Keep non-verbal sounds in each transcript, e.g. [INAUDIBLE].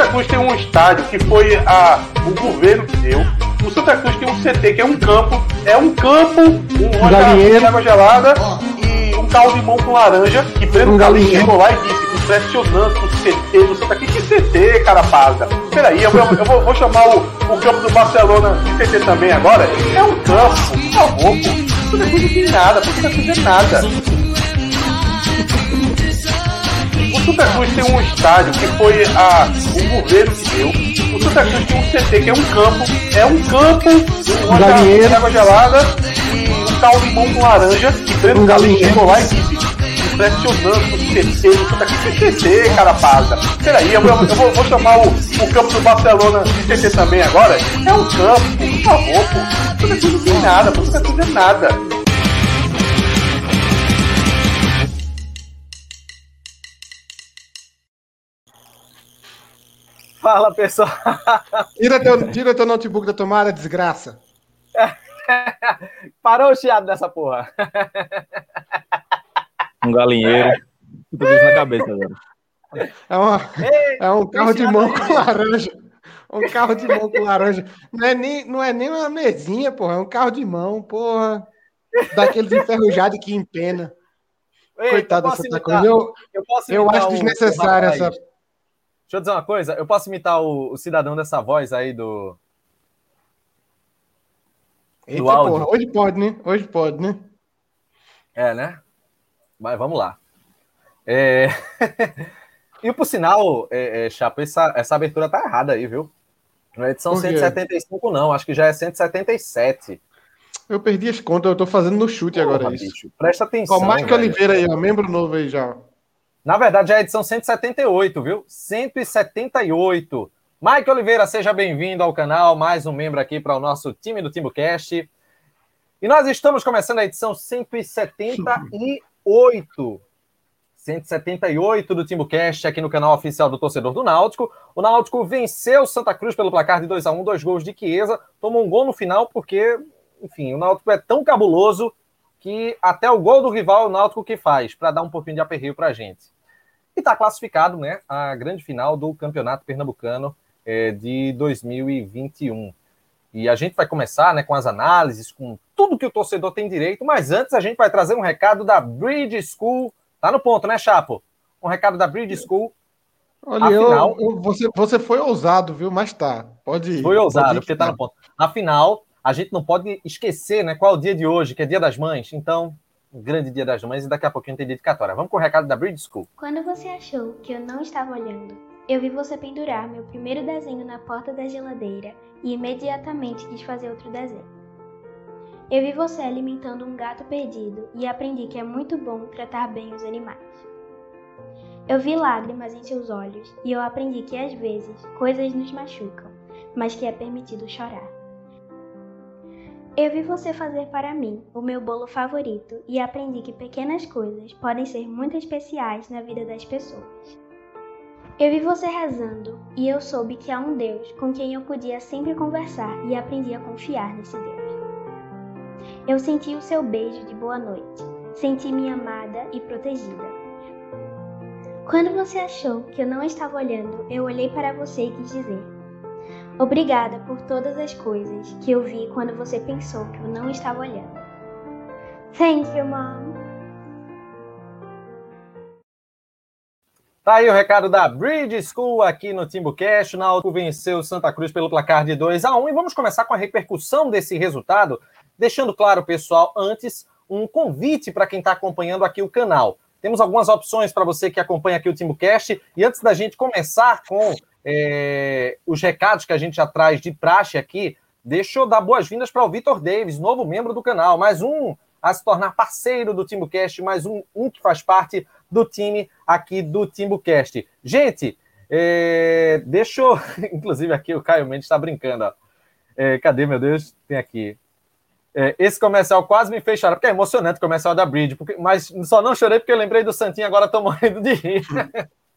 Santa Cruz tem um estádio que foi a, o governo que deu. O Santa Cruz tem um CT que é um campo, é um campo, um galinheiro. água gelada e um carro de mão com laranja que Breno Um Galinho galinheiro. chegou lá e disse impressionante o CT do Santa Cruz. Que CT, cara paga? Peraí, eu, vou, eu vou, vou chamar o, o campo do Barcelona de CT também agora. É um campo, por favor, pô. Santa Cruz não tem nada. Santa Cruz é nada. Santa Cruz tem um estádio que foi a, o governo que deu. O Santa Cruz tem um CT que é um campo, é um campo, uma galinheiro. de água gelada e um carro de mão com laranja que Breno Um galinheiro. chegou lá e disse impressionante o CT do Santa Cruz. CT, cara paga? Peraí, eu, vou, eu vou, vou chamar o, o campo do Barcelona de CT também agora. É um campo, por favor, pô. Santa Cruz não tem nada, pô. Santa Cruz é nada. Fala, pessoal. Tira teu, tira teu notebook da tomada, desgraça. [LAUGHS] Parou o chiado dessa porra. Um galinheiro. [LAUGHS] Tudo isso na cabeça agora. É, uma, Ei, é um carro de mão com laranja. Um carro de mão com laranja. Não é nem, não é nem uma mesinha, porra. É um carro de mão, porra. Daqueles enferrujados que empena. ei, Coitado imitar- Cruz. Eu, eu posso eu acho desnecessária essa. Deixa eu dizer uma coisa. Eu posso imitar o, o cidadão dessa voz aí do. Eita, áudio. porra. Hoje pode, né? Hoje pode, né? É, né? Mas vamos lá. É... [LAUGHS] e por sinal, é, é, Chapo, essa, essa abertura tá errada aí, viu? Não é edição Por quê? 175, não. Acho que já é 177. Eu perdi as contas, eu tô fazendo no chute agora Porra, isso. bicho, presta atenção. Ó, o Mike velho. Oliveira aí, ó, membro novo aí já. Na verdade, é edição 178, viu? 178. Mike Oliveira, seja bem-vindo ao canal, mais um membro aqui para o nosso time do TimbuCast. E nós estamos começando a edição 178. 178 do TimbuCast aqui no canal oficial do torcedor do Náutico. O Náutico venceu Santa Cruz pelo placar de 2 a 1 dois gols de Chiesa, tomou um gol no final porque, enfim, o Náutico é tão cabuloso que até o gol do rival o Náutico que faz, para dar um pouquinho de aperreio para a gente. Está classificado né, a grande final do Campeonato Pernambucano eh, de 2021. E a gente vai começar né, com as análises, com tudo que o torcedor tem direito, mas antes a gente vai trazer um recado da Bridge School. Tá no ponto, né, Chapo? Um recado da Bridge School. Olha, eu- Afinal- eu- você, você foi ousado, viu? Mas tá. Pode ir. Foi ousado, ir porque que tá no ponto. Afinal, a gente não pode esquecer né, qual é o dia de hoje, que é Dia das Mães. Então, grande Dia das Mães e daqui a pouquinho tem dedicatória. Vamos com o recado da Bridge School. Quando você achou que eu não estava olhando, eu vi você pendurar meu primeiro desenho na porta da geladeira e imediatamente quis fazer outro desenho. Eu vi você alimentando um gato perdido e aprendi que é muito bom tratar bem os animais. Eu vi lágrimas em seus olhos e eu aprendi que às vezes coisas nos machucam, mas que é permitido chorar. Eu vi você fazer para mim o meu bolo favorito e aprendi que pequenas coisas podem ser muito especiais na vida das pessoas. Eu vi você rezando e eu soube que há um Deus com quem eu podia sempre conversar e aprendi a confiar nesse Deus. Eu senti o seu beijo de boa noite, senti-me amada e protegida. Quando você achou que eu não estava olhando, eu olhei para você e quis dizer: Obrigada por todas as coisas que eu vi quando você pensou que eu não estava olhando. Thank you, Mom. Tá aí o recado da Bridge School aqui no TimbuCast. O Náutico venceu Santa Cruz pelo placar de 2 a 1 e vamos começar com a repercussão desse resultado, deixando claro, pessoal, antes um convite para quem está acompanhando aqui o canal. Temos algumas opções para você que acompanha aqui o TimbuCast e antes da gente começar com é, os recados que a gente já traz de praxe aqui, deixa eu dar boas-vindas para o Vitor Davis, novo membro do canal, mais um a se tornar parceiro do TimbuCast, mais um, um que faz parte do time aqui do TimbuCast. Gente, é, deixa eu. [LAUGHS] Inclusive, aqui o Caio Mendes está brincando. Ó. É, cadê, meu Deus? Tem aqui. É, esse comercial quase me fez chorar, porque é emocionante o comercial da Bridge, porque, mas só não chorei porque eu lembrei do Santinho, agora estou [LAUGHS] morrendo de rir.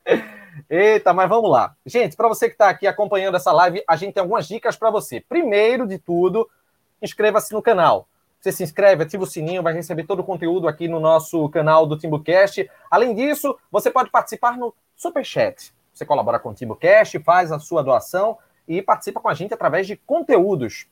[LAUGHS] Eita, mas vamos lá. Gente, para você que está aqui acompanhando essa live, a gente tem algumas dicas para você. Primeiro de tudo, inscreva-se no canal. Você se inscreve, ativa o sininho, vai receber todo o conteúdo aqui no nosso canal do TimbuCast. Além disso, você pode participar no Superchat. Você colabora com o TimbuCast, faz a sua doação e participa com a gente através de conteúdos.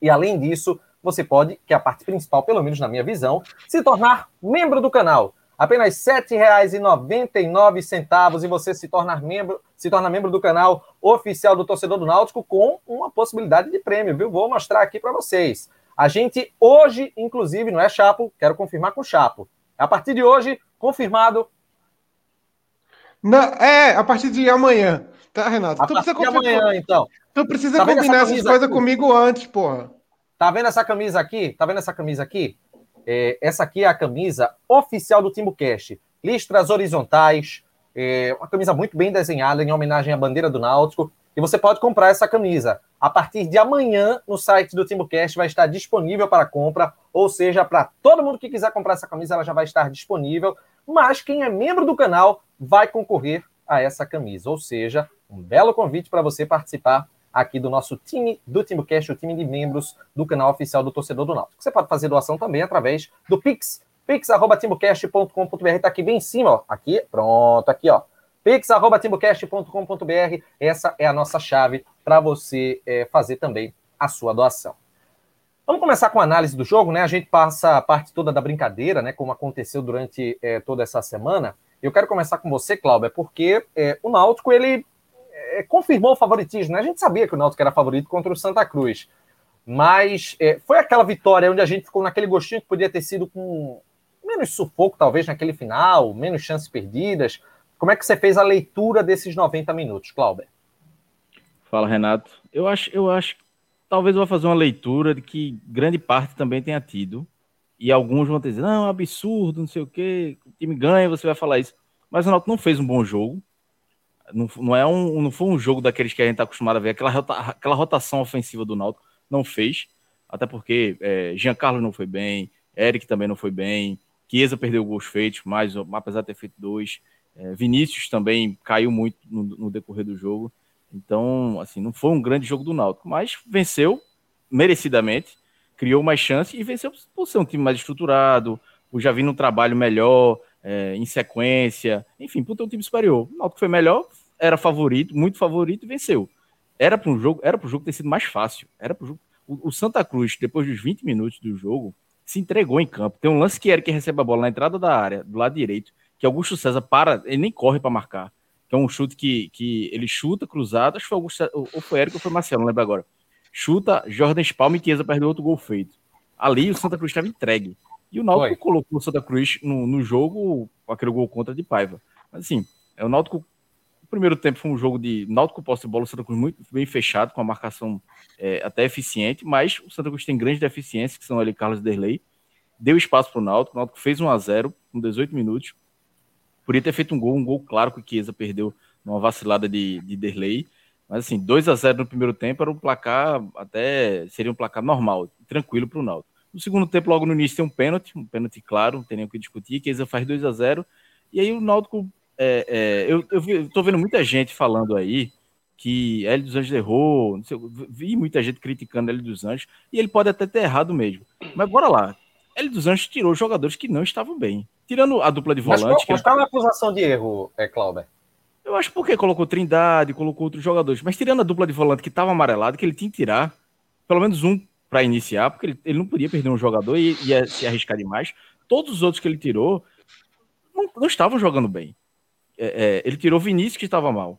E além disso, você pode, que é a parte principal, pelo menos na minha visão, se tornar membro do canal. Apenas R$ 7,99 e você se torna membro, se torna membro do canal oficial do Torcedor do Náutico com uma possibilidade de prêmio, viu? Vou mostrar aqui para vocês. A gente hoje, inclusive, não é Chapo, quero confirmar com o Chapo. A partir de hoje, confirmado. Não, é, a partir de amanhã. Tá, Renato? A tu precisa confirmar. amanhã, então. Tu precisa tá combinar essa essas coisas comigo antes, porra. Tá vendo essa camisa aqui? Tá vendo essa camisa aqui? É, essa aqui é a camisa oficial do TimbuCast. Listras horizontais, é, uma camisa muito bem desenhada em homenagem à bandeira do Náutico. E você pode comprar essa camisa. A partir de amanhã, no site do TimbuCast, vai estar disponível para compra. Ou seja, para todo mundo que quiser comprar essa camisa, ela já vai estar disponível. Mas quem é membro do canal vai concorrer a essa camisa. Ou seja, um belo convite para você participar aqui do nosso time do TimbuCast, o time de membros do canal oficial do Torcedor do Náutico. Você pode fazer doação também através do Pix, pix.timbucast.com.br, está aqui bem em cima, ó. aqui, pronto, aqui, ó, pix.timbucast.com.br, essa é a nossa chave para você é, fazer também a sua doação. Vamos começar com a análise do jogo, né? A gente passa a parte toda da brincadeira, né? Como aconteceu durante é, toda essa semana. Eu quero começar com você, Cláudia, porque é, o Náutico ele é, confirmou o favoritismo. Né? A gente sabia que o Náutico era favorito contra o Santa Cruz, mas é, foi aquela vitória onde a gente ficou naquele gostinho que podia ter sido com menos sufoco, talvez, naquele final, menos chances perdidas. Como é que você fez a leitura desses 90 minutos, Cláudio? Fala, Renato. Eu acho, eu acho talvez eu vá fazer uma leitura de que grande parte também tenha tido. E alguns vão dizer, não, absurdo, não sei o quê, o time ganha, você vai falar isso. Mas o Náutico não fez um bom jogo. Não, não, é um, não foi um jogo daqueles que a gente está acostumado a ver. Aquela, aquela rotação ofensiva do Náutico não fez. Até porque é, Giancarlo não foi bem, Eric também não foi bem, Chiesa perdeu gols feitos, mas apesar de ter feito dois. É, Vinícius também caiu muito no, no, decorrer do jogo. Então, assim, não foi um grande jogo do Náutico, mas venceu merecidamente, criou mais chance e venceu por ser um time mais estruturado, por já vir num trabalho melhor, é, em sequência, enfim, por ter um time superior. O Náutico foi melhor, era favorito, muito favorito e venceu. Era para um jogo, era para o jogo ter sido mais fácil. Era pro jogo. O, o, Santa Cruz, depois dos 20 minutos do jogo, se entregou em campo. Tem um lance que Eric recebe a bola na entrada da área, do lado direito, que Augusto César para, ele nem corre para marcar. Que é um chute que, que ele chuta cruzado, acho que foi Augusto, ou foi Eric ou foi Marcelo, não lembro agora. Chuta, Jordan Spalma e Chiesa perdeu outro gol feito. Ali o Santa Cruz estava entregue. E o Náutico Oi. colocou o Santa Cruz no, no jogo com aquele gol contra de Paiva. Mas assim, é o Náutico. Primeiro tempo foi um jogo de Náutico posse de bola, o Santa Cruz muito bem fechado, com a marcação é, até eficiente, mas o Santa Cruz tem grandes deficiências, que são ali Carlos Derlei. Deu espaço para o Náutico, o Náutico fez 1 a 0 com 18 minutos. Podia ter feito um gol, um gol claro que o Chiesa perdeu numa vacilada de, de Derlei. Mas assim, 2 a 0 no primeiro tempo era um placar até seria um placar normal, tranquilo para o Náutico. No segundo tempo, logo no início, tem um pênalti, um pênalti claro, não tem nem o que discutir. Chiesa faz 2 a 0 E aí o Náutico. É, é, eu, eu, tô vendo muita gente falando aí que Hélio dos Anjos errou. Sei, vi muita gente criticando Hélio dos Anjos. E ele pode até ter errado mesmo. Mas bora lá. Hélio dos Anjos tirou jogadores que não estavam bem. Tirando a dupla de volante. Mas mas qual é a acusação de erro, é, Cláudio? Eu acho porque colocou Trindade, colocou outros jogadores. Mas tirando a dupla de volante que estava amarelado, que ele tinha que tirar, pelo menos um para iniciar, porque ele, ele, não podia perder um jogador e ia se arriscar demais. Todos os outros que ele tirou não, não estavam jogando bem. É, é, ele tirou Vinícius, que estava mal.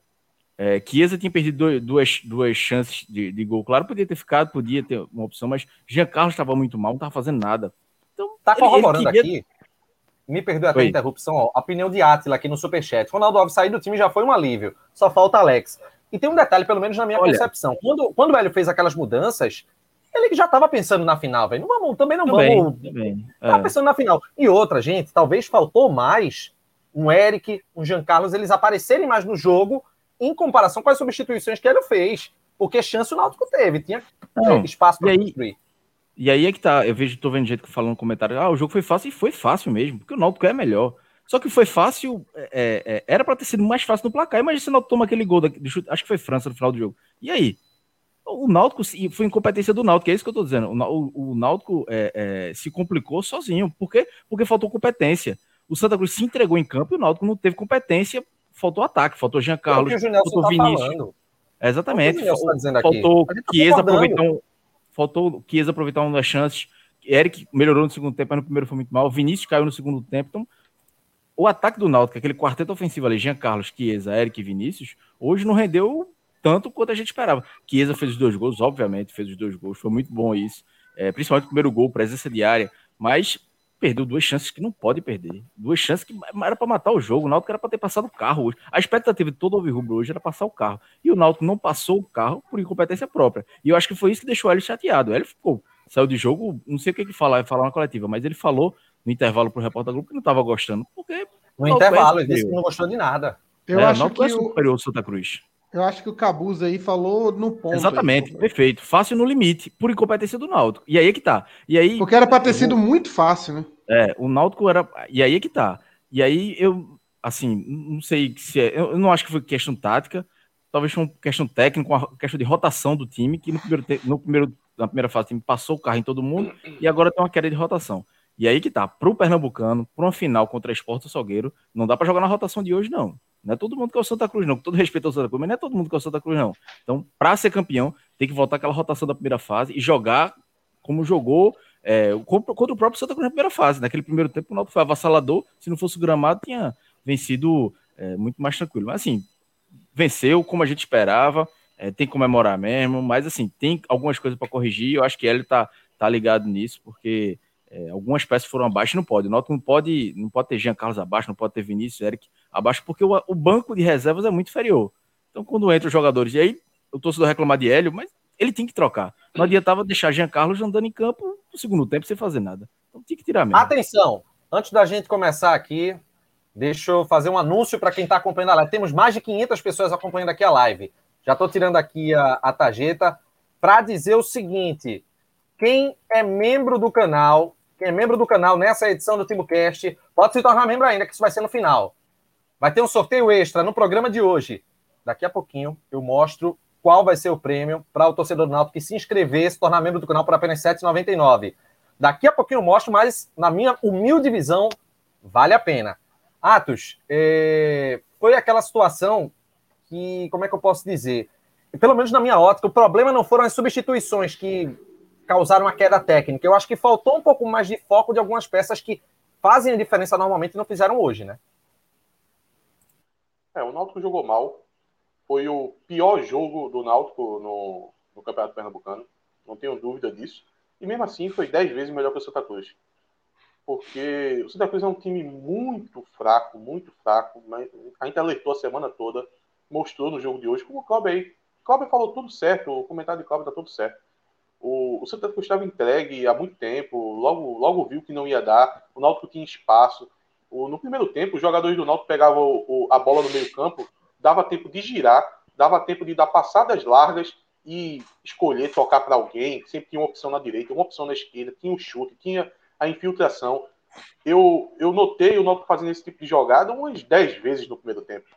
É, Chiesa tinha perdido duas, duas chances de, de, gol. Claro, podia ter ficado, podia ter uma opção, mas Jean Carlos estava muito mal, não estava fazendo nada. Então, tá corroborando queria... aqui. Me perdoe até a interrupção. Ó, a opinião de Atila aqui no Superchat. Ronaldo Alves sair do time já foi um alívio. Só falta Alex. E tem um detalhe, pelo menos na minha Olha, concepção. Quando, quando o Hélio fez aquelas mudanças, ele já estava pensando na final, velho. Não vamos, também não também, vamos. Também. Tava é. pensando na final. E outra, gente, talvez faltou mais um Eric, um Jean Carlos, eles aparecerem mais no jogo em comparação com as substituições que ele fez. Porque chance o Náutico teve, tinha não, espaço para construir. E aí é que tá, eu vejo, tô vendo gente falando no comentário, ah, o jogo foi fácil, e foi fácil mesmo, porque o Náutico é melhor. Só que foi fácil, é, é, é era para ter sido mais fácil no placar. Imagina se o Náutico toma aquele gol, da, acho que foi França no final do jogo. E aí? O Náutico foi incompetência do Náutico, é isso que eu estou dizendo. O, o Náutico é, é, se complicou sozinho. Por quê? Porque faltou competência. O Santa Cruz se entregou em campo e o Náutico não teve competência faltou ataque, faltou Jean Carlos, é o que o faltou tá Vinícius. Falando. Exatamente. Tá faltou tá Chiesa aproveitar um, faltou Chiesa aproveitar uma das chances. Eric melhorou no segundo tempo, mas no primeiro foi muito mal. Vinícius caiu no segundo tempo. Então, o ataque do Náutico, aquele quarteto ofensivo ali, Jean Carlos, Chiesa, Eric e Vinícius, hoje não rendeu tanto quanto a gente esperava. Chiesa fez os dois gols, obviamente, fez os dois gols, foi muito bom isso. É, principalmente o primeiro gol, presença diária, mas perdeu duas chances que não pode perder. Duas chances que era para matar o jogo. O Náutico era para ter passado o carro hoje. A expectativa de todo o Rubro hoje era passar o carro. E o Náutico não passou o carro por incompetência própria. E eu acho que foi isso que deixou ele chateado. Ele ficou, saiu de jogo, não sei o que ele falar, falar na coletiva, mas ele falou no intervalo pro repórter do grupo que não estava gostando. Porque no intervalo, ele disse que não gostou de nada. Eu é, acho que é superior o Santa Cruz. Eu acho que o Cabuz aí falou no ponto. Exatamente, aí, perfeito. Fácil no limite, por incompetência do Náutico. E aí é que tá. E aí, Porque era para ter sido muito fácil, né? É, o Náutico era. E aí é que tá. E aí eu, assim, não sei se é. Eu não acho que foi questão tática, talvez foi uma questão técnica, uma questão de rotação do time, que no primeiro, no primeiro, na primeira fase o time passou o carro em todo mundo e agora tem uma queda de rotação. E aí que tá, pro Pernambucano, pra uma final contra a Esporte Salgueiro, não dá para jogar na rotação de hoje, não. Não é todo mundo que é o Santa Cruz, não. Com todo respeito ao Santa Cruz, mas não é todo mundo que é o Santa Cruz, não. Então, para ser campeão, tem que voltar aquela rotação da primeira fase e jogar como jogou é, contra o próprio Santa Cruz na primeira fase. Naquele primeiro tempo, o Náutico foi avassalador. Se não fosse o gramado, tinha vencido é, muito mais tranquilo. Mas, assim, venceu como a gente esperava. É, tem que comemorar mesmo. Mas, assim, tem algumas coisas para corrigir. Eu acho que ele tá, tá ligado nisso, porque é, algumas peças foram abaixo, não pode. O Náutico não pode, não pode ter Jean Carlos abaixo, não pode ter Vinícius, Eric abaixo, porque o, o banco de reservas é muito inferior. Então, quando entra os jogadores, e aí o torcedor reclamar de Hélio, mas ele tem que trocar. Não adiantava deixar Jean Carlos andando em campo no segundo tempo sem fazer nada. Então tinha que tirar mesmo. Atenção! Antes da gente começar aqui, deixa eu fazer um anúncio para quem está acompanhando a live. Temos mais de 500 pessoas acompanhando aqui a live. Já estou tirando aqui a, a tarjeta para dizer o seguinte: quem é membro do canal quem é membro do canal nessa edição do TimbuCast, pode se tornar membro ainda, que isso vai ser no final. Vai ter um sorteio extra no programa de hoje. Daqui a pouquinho eu mostro qual vai ser o prêmio para o torcedor do Náutico que se inscrever, se tornar membro do canal por apenas R$ 7,99. Daqui a pouquinho eu mostro, mas na minha humilde visão, vale a pena. Atos, é... foi aquela situação que, como é que eu posso dizer? Pelo menos na minha ótica, o problema não foram as substituições que causaram uma queda técnica. Eu acho que faltou um pouco mais de foco de algumas peças que fazem a diferença normalmente e não fizeram hoje, né? É, o Náutico jogou mal. Foi o pior jogo do Náutico no, no Campeonato Pernambucano. Não tenho dúvida disso. E mesmo assim foi 10 vezes melhor que o Santa Cruz. Porque o Santa Cruz é um time muito fraco, muito fraco. Mas a gente alertou a semana toda, mostrou no jogo de hoje, como o Cláudio aí. Cláudio falou tudo certo, o comentário de Cláudio tá tudo certo. O, o Santa Cruz estava entregue há muito tempo, logo, logo viu que não ia dar, o Náutico tinha espaço. O, no primeiro tempo, os jogadores do Náutico pegavam o, a bola no meio campo, dava tempo de girar, dava tempo de dar passadas largas e escolher tocar para alguém. Sempre tinha uma opção na direita, uma opção na esquerda, tinha o um chute, tinha a infiltração. Eu, eu notei o Náutico fazendo esse tipo de jogada umas 10 vezes no primeiro tempo.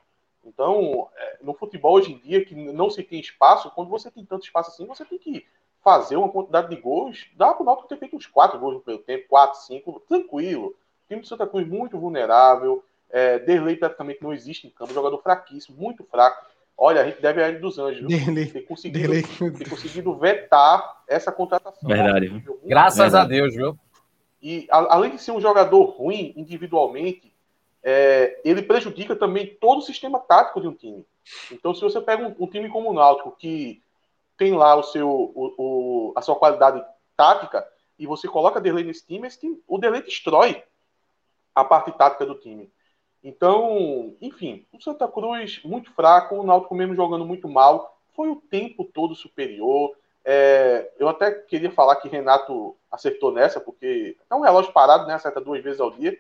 Então, é, no futebol hoje em dia, que não se tem espaço, quando você tem tanto espaço assim, você tem que fazer uma quantidade de gols, dá para o Náutico ter feito uns quatro gols no primeiro tempo, quatro, cinco, tranquilo. O time do Santa Cruz muito vulnerável, é, Derlei praticamente não existe em campo, jogador fraquíssimo, muito fraco. Olha, a gente deve a ele dos Anjos, viu? ter, conseguido, ter conseguido vetar essa contratação. Verdade. Graças Verdade. a Deus, viu? E a, além de ser um jogador ruim individualmente, é, ele prejudica também todo o sistema tático de um time. Então, se você pega um, um time como o Náutico, que tem lá o seu, o, o, a sua qualidade tática e você coloca Derlei nesse time, esse time, o Derlei destrói a parte tática do time. Então, enfim, o Santa Cruz muito fraco, o Náutico mesmo jogando muito mal, foi o tempo todo superior. É, eu até queria falar que Renato acertou nessa, porque é um relógio parado, né? Acerta duas vezes ao dia.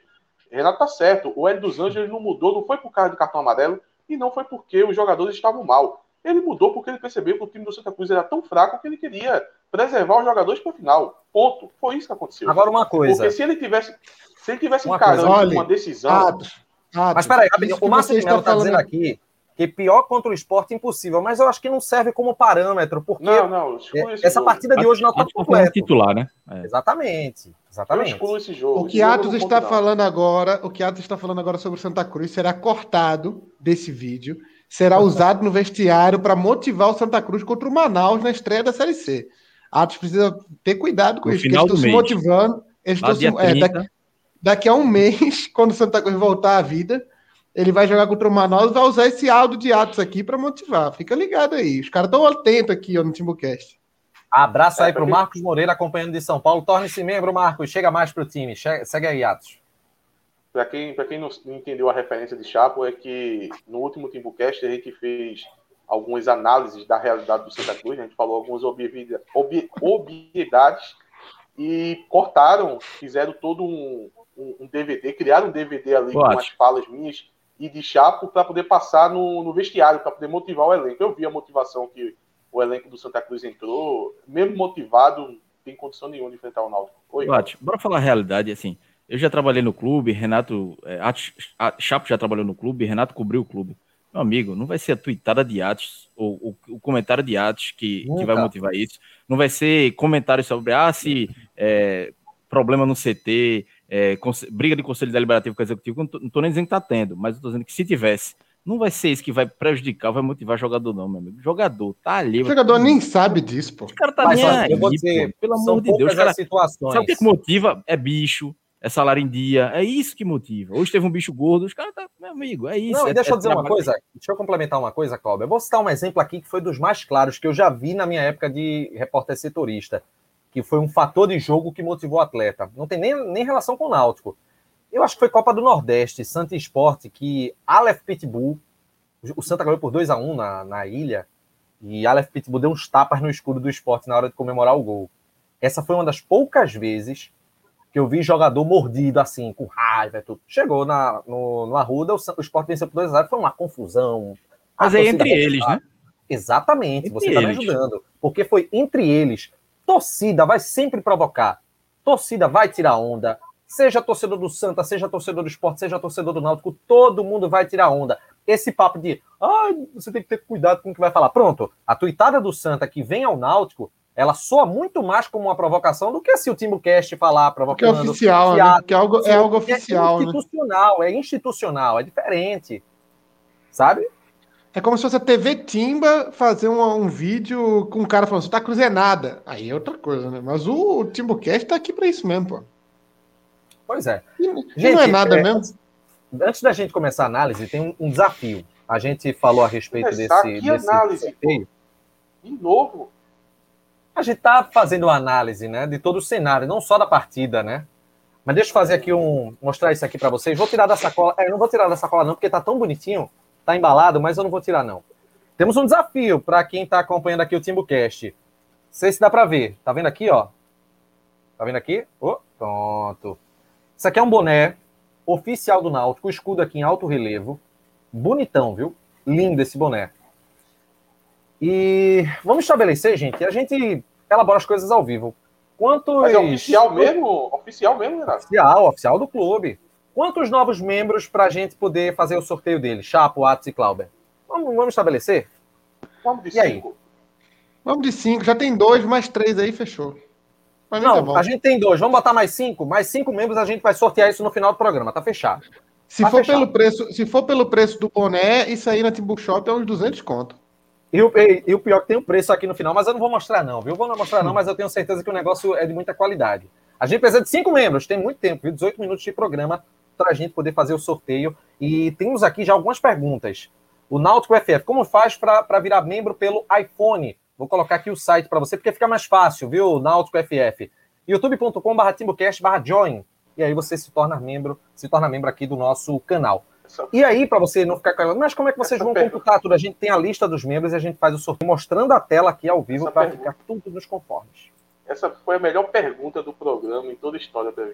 Renato tá certo. O Hélio dos Anjos não mudou, não foi por causa do cartão amarelo e não foi porque os jogadores estavam mal. Ele mudou porque ele percebeu que o time do Santa Cruz era tão fraco que ele queria preservar os jogadores para o final. Ponto. Foi isso que aconteceu. Agora uma coisa. Porque se ele tivesse, se ele tivesse uma encarando olha, uma decisão. Atos, Atos, Mas peraí, rapidinho. O Márcio Melo está dizendo aqui que pior contra o esporte impossível, mas eu acho que não serve como parâmetro, porque Não, não, esse essa jogo. partida de hoje não está Atos foi completa. titular, né? É. Exatamente, exatamente. jogo. O que Atos está falando agora, o que Atos está falando agora sobre o Santa Cruz será cortado desse vídeo, será usado no vestiário para motivar o Santa Cruz contra o Manaus na estreia da Série C. Atos precisa ter cuidado com No isso, eles estão se mês. motivando. Eles Lá estão se, é, 30, daqui, daqui a um [LAUGHS] mês, quando o Santa Cruz voltar à vida, ele vai jogar contra o Manaus e vai usar esse áudio de Atos aqui para motivar. Fica ligado aí. Os caras estão atentos aqui ó, no Timbucast. Abraço aí É, para o Marcos Moreira, acompanhando de São Paulo. Torne-se membro, Marcos. Chega mais para o time. Che- Segue aí, Atos. Para quem, pra quem não entendeu a referência de Chapo, é que no último Timbucast a gente fez algumas análises da realidade do Santa Cruz, a gente falou algumas obvi- obviedades e cortaram, fizeram todo um, um- um DVD, criaram um DVD ali com as falas minhas e de Chapo para poder passar no, no vestiário, para poder motivar o elenco. Eu vi a motivação que o elenco do Santa Cruz entrou, mesmo motivado, não tem condição nenhuma de enfrentar o Náutico. Oi, Bate, bora falar a realidade, assim. Eu já trabalhei no clube, Renato. É, Chapo já trabalhou no clube, Renato cobriu o clube. Meu amigo, não vai ser a tuitada de Atos, ou o, o comentário de Atos que, que vai motivar isso. Não vai ser comentário sobre, ah, se é, problema no CT, é, briga de conselho deliberativo com o executivo. Não tô, não tô nem dizendo que tá tendo, mas eu tô dizendo que se tivesse, não vai ser isso que vai prejudicar, vai motivar jogador, não, meu amigo. Jogador, tá ali. O jogador nem sabe disso, pô. O cara tá Mas nem olha, aí, eu vou dizer, pô, pelo amor de Deus. Cara, situações. Sabe o que, que motiva? É bicho, é salário em dia, é isso que motiva. Hoje teve um bicho gordo, os caras tá, meu amigo, é isso. Não, é, e deixa é eu dizer uma trabalho. coisa, deixa eu complementar uma coisa, Cláudio. Eu vou citar um exemplo aqui que foi dos mais claros que eu já vi na minha época de repórter setorista, que foi um fator de jogo que motivou o atleta. Não tem nem, nem relação com o Náutico. Eu acho que foi Copa do Nordeste, Santa Esporte, que Aleph Pitbull, o Santa ganhou por 2 a 1 na, na ilha, e Aleph Pitbull deu uns tapas no escudo do esporte na hora de comemorar o gol. Essa foi uma das poucas vezes que eu vi jogador mordido assim, com raiva e tudo. Chegou na, no, no Arruda, o, o Sport venceu por 2 a 0 foi uma confusão. Mas A aí torcida entre eles, né? Exatamente, Entre você está me ajudando. Porque foi entre eles. Torcida vai sempre provocar. Torcida vai tirar onda. Seja torcedor do Santa, seja torcedor do esporte, seja torcedor do Náutico, todo mundo vai tirar onda. Esse papo de ah, você tem que ter cuidado com o que vai falar. Pronto, a tuitada do Santa que vem ao Náutico, ela soa muito mais como uma provocação do que se o Timbucast falar é provocando. oficial, se né? a- Porque é algo, é algo oficial, é né? institucional, é institucional, é diferente. Sabe? É como se fosse a TV Timba fazer um, um vídeo com um cara falando, você tá cruzenada. Aí é outra coisa, né? Mas o, o Timbucast tá aqui pra isso mesmo, pô. Pois é. E, Gente, não é nada é, mesmo. Antes da gente começar a análise, tem um, um desafio. A gente falou a respeito desse, que desse análise, sorteio. De novo, A gente está fazendo uma análise né, de todo o cenário, não só da partida, né? Mas deixa eu fazer aqui um. mostrar isso aqui para vocês. Vou tirar da sacola. É, não vou tirar da sacola, não, porque tá tão bonitinho, tá embalado, mas eu não vou tirar, não. Temos um desafio para quem está acompanhando aqui o Timbucast. Não sei se dá para ver. Tá vendo aqui, ó? Tá vendo aqui? Ô, pronto. Isso aqui é um boné oficial do Náutico, escudo aqui em alto relevo. Bonitão, viu? Lindo esse boné. E vamos estabelecer, gente, a gente elabora as coisas ao vivo. Quantos. mas é oficial mesmo? Oficial mesmo, Renato? Oficial, oficial do clube. Quantos novos membros para a gente poder fazer o sorteio dele? Chapo, Atos e Clauber. Vamos, vamos estabelecer? Vamos de E aí? cinco. Vamos de cinco, já tem dois, mais três aí, fechou. Tá Não, bom. a gente tem dois. Vamos botar mais cinco? Mais cinco membros, a gente vai sortear isso no final do programa. Tá fechado. Se tá for, fechado. pelo preço, se for pelo preço do boné, isso aí na Timbu Shop é uns 200 conto. E o, e- o pior é que tem o preço aqui no final, mas eu não vou mostrar, não, viu? Vou não mostrar, não, mas eu tenho certeza que o negócio é de muita qualidade. A gente precisa de cinco membros, tem muito tempo, viu? 18 minutos de programa para a gente poder fazer o sorteio. E temos aqui já algumas perguntas. O Náutico FF, como faz para virar membro pelo iPhone? Vou colocar aqui o site para você, porque fica mais fácil, viu? Náutico FF. youtube.com.br timbocast.join. E aí você se torna membro, se torna membro aqui do nosso canal. Essa- E aí, para você não ficar calado, mas como é que vocês Essa vão pergunta- computar tudo? A gente tem a lista dos membros e a gente faz o sorteio mostrando a tela aqui ao vivo para pergunta- ficar tudo nos conformes. Essa foi a melhor pergunta do programa em toda a história pra mim.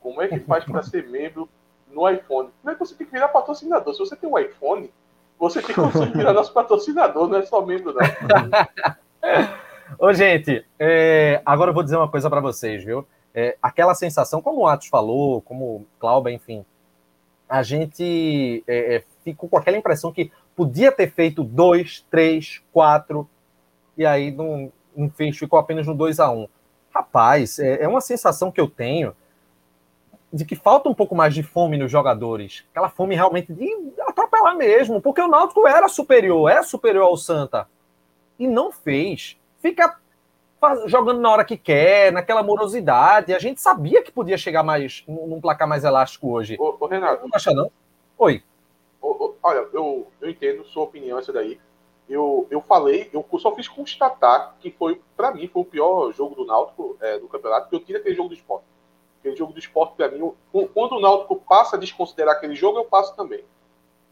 Como é que faz para ser membro no iPhone? Como é que você tem que virar patrocinador? Se você tem um iPhone, você tem como virar nosso patrocinador, não é só membro, não. [LAUGHS] Ô, gente, é, agora eu vou dizer uma coisa para vocês, viu? É, aquela sensação, como o Atos falou, como o Cláudio, enfim, a gente é, é, ficou com aquela impressão que podia ter feito dois, três, quatro, e aí não, não fez, ficou apenas no 2 a 1 um. Rapaz, é, é uma sensação que eu tenho de que falta um pouco mais de fome nos jogadores. Aquela fome realmente de atropelar mesmo, porque o Náutico era superior, é superior ao Santa. E não fez. Fica faz, jogando na hora que quer, naquela morosidade. A gente sabia que podia chegar mais num placar mais elástico hoje. Ô, ô Renato. Não acha, não? Oi. Ô, olha, eu, eu entendo sua opinião, essa daí. Eu, eu falei, eu só fiz constatar que foi, para mim, foi o pior jogo do Náutico é, do campeonato, porque eu queria aquele jogo do esporte. Aquele jogo do esporte, para mim, quando o Náutico passa a desconsiderar aquele jogo, eu passo também.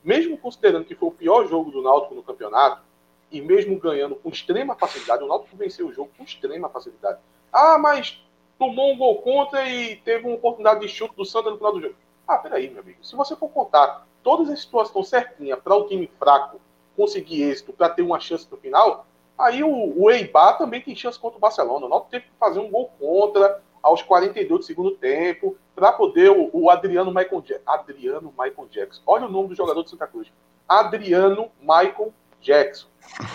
Mesmo considerando que foi o pior jogo do Náutico no campeonato, e mesmo ganhando com extrema facilidade, o Náutico venceu o jogo com extrema facilidade. Ah, mas tomou um gol contra e teve uma oportunidade de chute do Santa no final do jogo. Ah, peraí, meu amigo. Se você for contar todas as situações certinhas para o time fraco conseguir êxito para ter uma chance no final, aí o, o Eibar também tem chance contra o Barcelona. O Náutico teve que fazer um gol contra aos 42 do segundo tempo para poder o, o, Adriano Michael Jackson. Adriano Michael Jackson. Olha o nome do jogador de Santa Cruz. Adriano Michael Jackson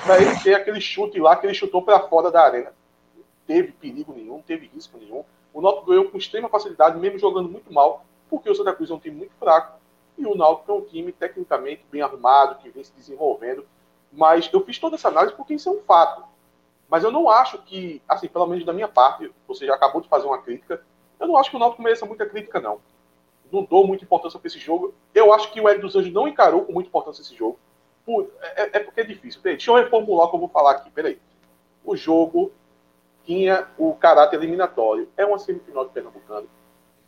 para ele ter aquele chute lá que ele chutou para fora da arena. Não teve perigo nenhum, não teve risco nenhum. O Náutico ganhou com extrema facilidade, mesmo jogando muito mal, porque o Santa Cruz é um time muito fraco e o Náutico é um time tecnicamente bem arrumado, que vem se desenvolvendo. Mas eu fiz toda essa análise porque isso é um fato. Mas eu não acho que, assim, pelo menos da minha parte, você já acabou de fazer uma crítica, eu não acho que o Náutico mereça muita crítica, não. Não dou muita importância para esse jogo. Eu acho que o Hélio dos Anjos não encarou com muita importância esse jogo. Por, é, é, porque é difícil. Peraí, deixa eu reformular o que eu vou falar aqui. Peraí. O jogo tinha o caráter eliminatório. É uma semifinal de Pernambucano.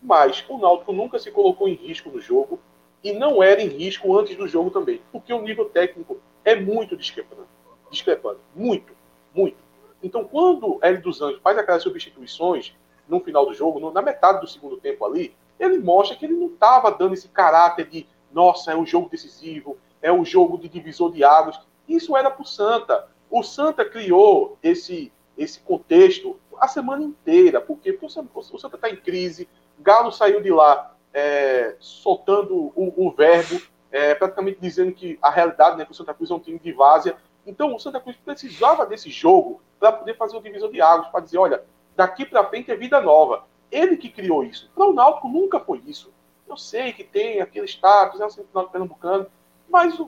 Mas o Náutico nunca se colocou em risco no jogo e não era em risco antes do jogo também. Porque o nível técnico é muito discrepante. Discrepante. Muito. Muito. Então, quando Hélio dos Anjos faz aquelas substituições no final do jogo, no, na metade do segundo tempo ali, ele mostra que ele não estava dando esse caráter de nossa, é um jogo decisivo, é um jogo de divisor de águas. Isso era para o Santa. O Santa criou esse, esse contexto a semana inteira. Por quê? Porque o Santa está em crise. Galo saiu de lá é, soltando o, o verbo, é, praticamente dizendo que a realidade, né, que o Santa Cruz é um time de várzea. Então o Santa Cruz precisava desse jogo para poder fazer o divisor de águas, para dizer, olha, daqui para frente é vida nova. Ele que criou isso. Para o Náutico nunca foi isso. Eu sei que tem aquele status, é um semifinal pernambucano, mas,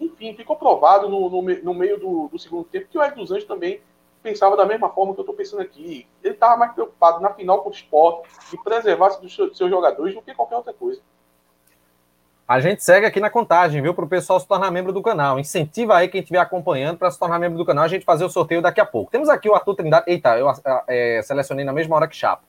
enfim, ficou provado no, no, no meio do, do, segundo tempo que o Ed dos Anjos também pensava da mesma forma que eu estou pensando aqui. Ele estava mais preocupado na final com o esporte, de preservar dos seus, jogadores do que qualquer outra coisa. A gente segue aqui na contagem, viu? Para o pessoal se tornar membro do canal. Incentiva aí quem estiver acompanhando para se tornar membro do canal. A gente fazer o sorteio daqui a pouco. Temos aqui o Arthur Trindade. Eita, eu é, selecionei na mesma hora que Chapa.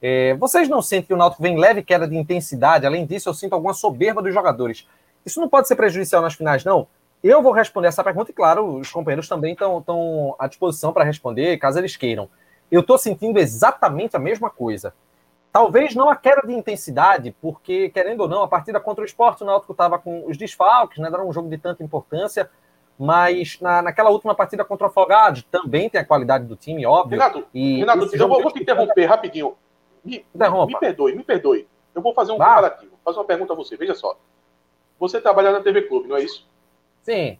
É, vocês não sentem que o Náutico vem leve queda de intensidade? Além disso, eu sinto alguma soberba dos jogadores. Isso não pode ser prejudicial nas finais, não? Eu vou responder essa pergunta e, claro, os companheiros também estão à disposição para responder, caso eles queiram. Eu estou sentindo exatamente a mesma coisa. Talvez não a queda de intensidade, porque, querendo ou não, a partida contra o esporte, o Náutico estava com os desfalques, né? Não era um jogo de tanta importância, mas na, naquela última partida contra o Afogados também tem a qualidade do time, óbvio. Renato, e Renato eu vou, vou te interromper rapidinho. Me, me, perdoe, me perdoe. Eu vou fazer um comparativo. Vou fazer uma pergunta a você. Veja só. Você trabalha na TV Clube, não é isso? Sim.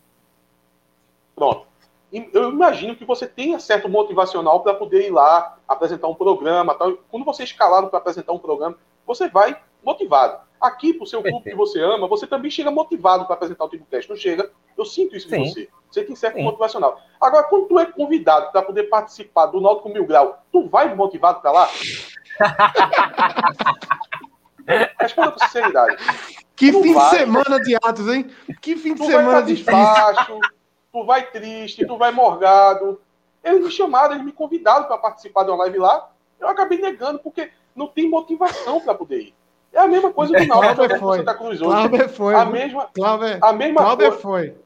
Pronto. Eu imagino que você tenha certo motivacional para poder ir lá apresentar um programa. Tal. Quando você é escalado para apresentar um programa, você vai motivado. Aqui, para o seu clube que você ama, você também chega motivado para apresentar o tipo teste. Não chega? Eu sinto isso Sim. de você. Você tem certo Sim. motivacional. Agora, quando tu é convidado para poder participar do Náutico Mil Grau, tu vai motivado para lá? [LAUGHS] Responda com sinceridade. Que tu fim vai, de semana [LAUGHS] de atos, hein? Que fim de semana de baixo, tu vai triste, tu vai morgado. Eles me chamaram, eles me convidaram para participar de uma live lá. Eu acabei negando, porque não tem motivação para poder ir. É a mesma coisa do Náutico jogando com Santa Cruz hoje. Cláudio foi. A mesma, Cláudio, a mesma coisa, foi.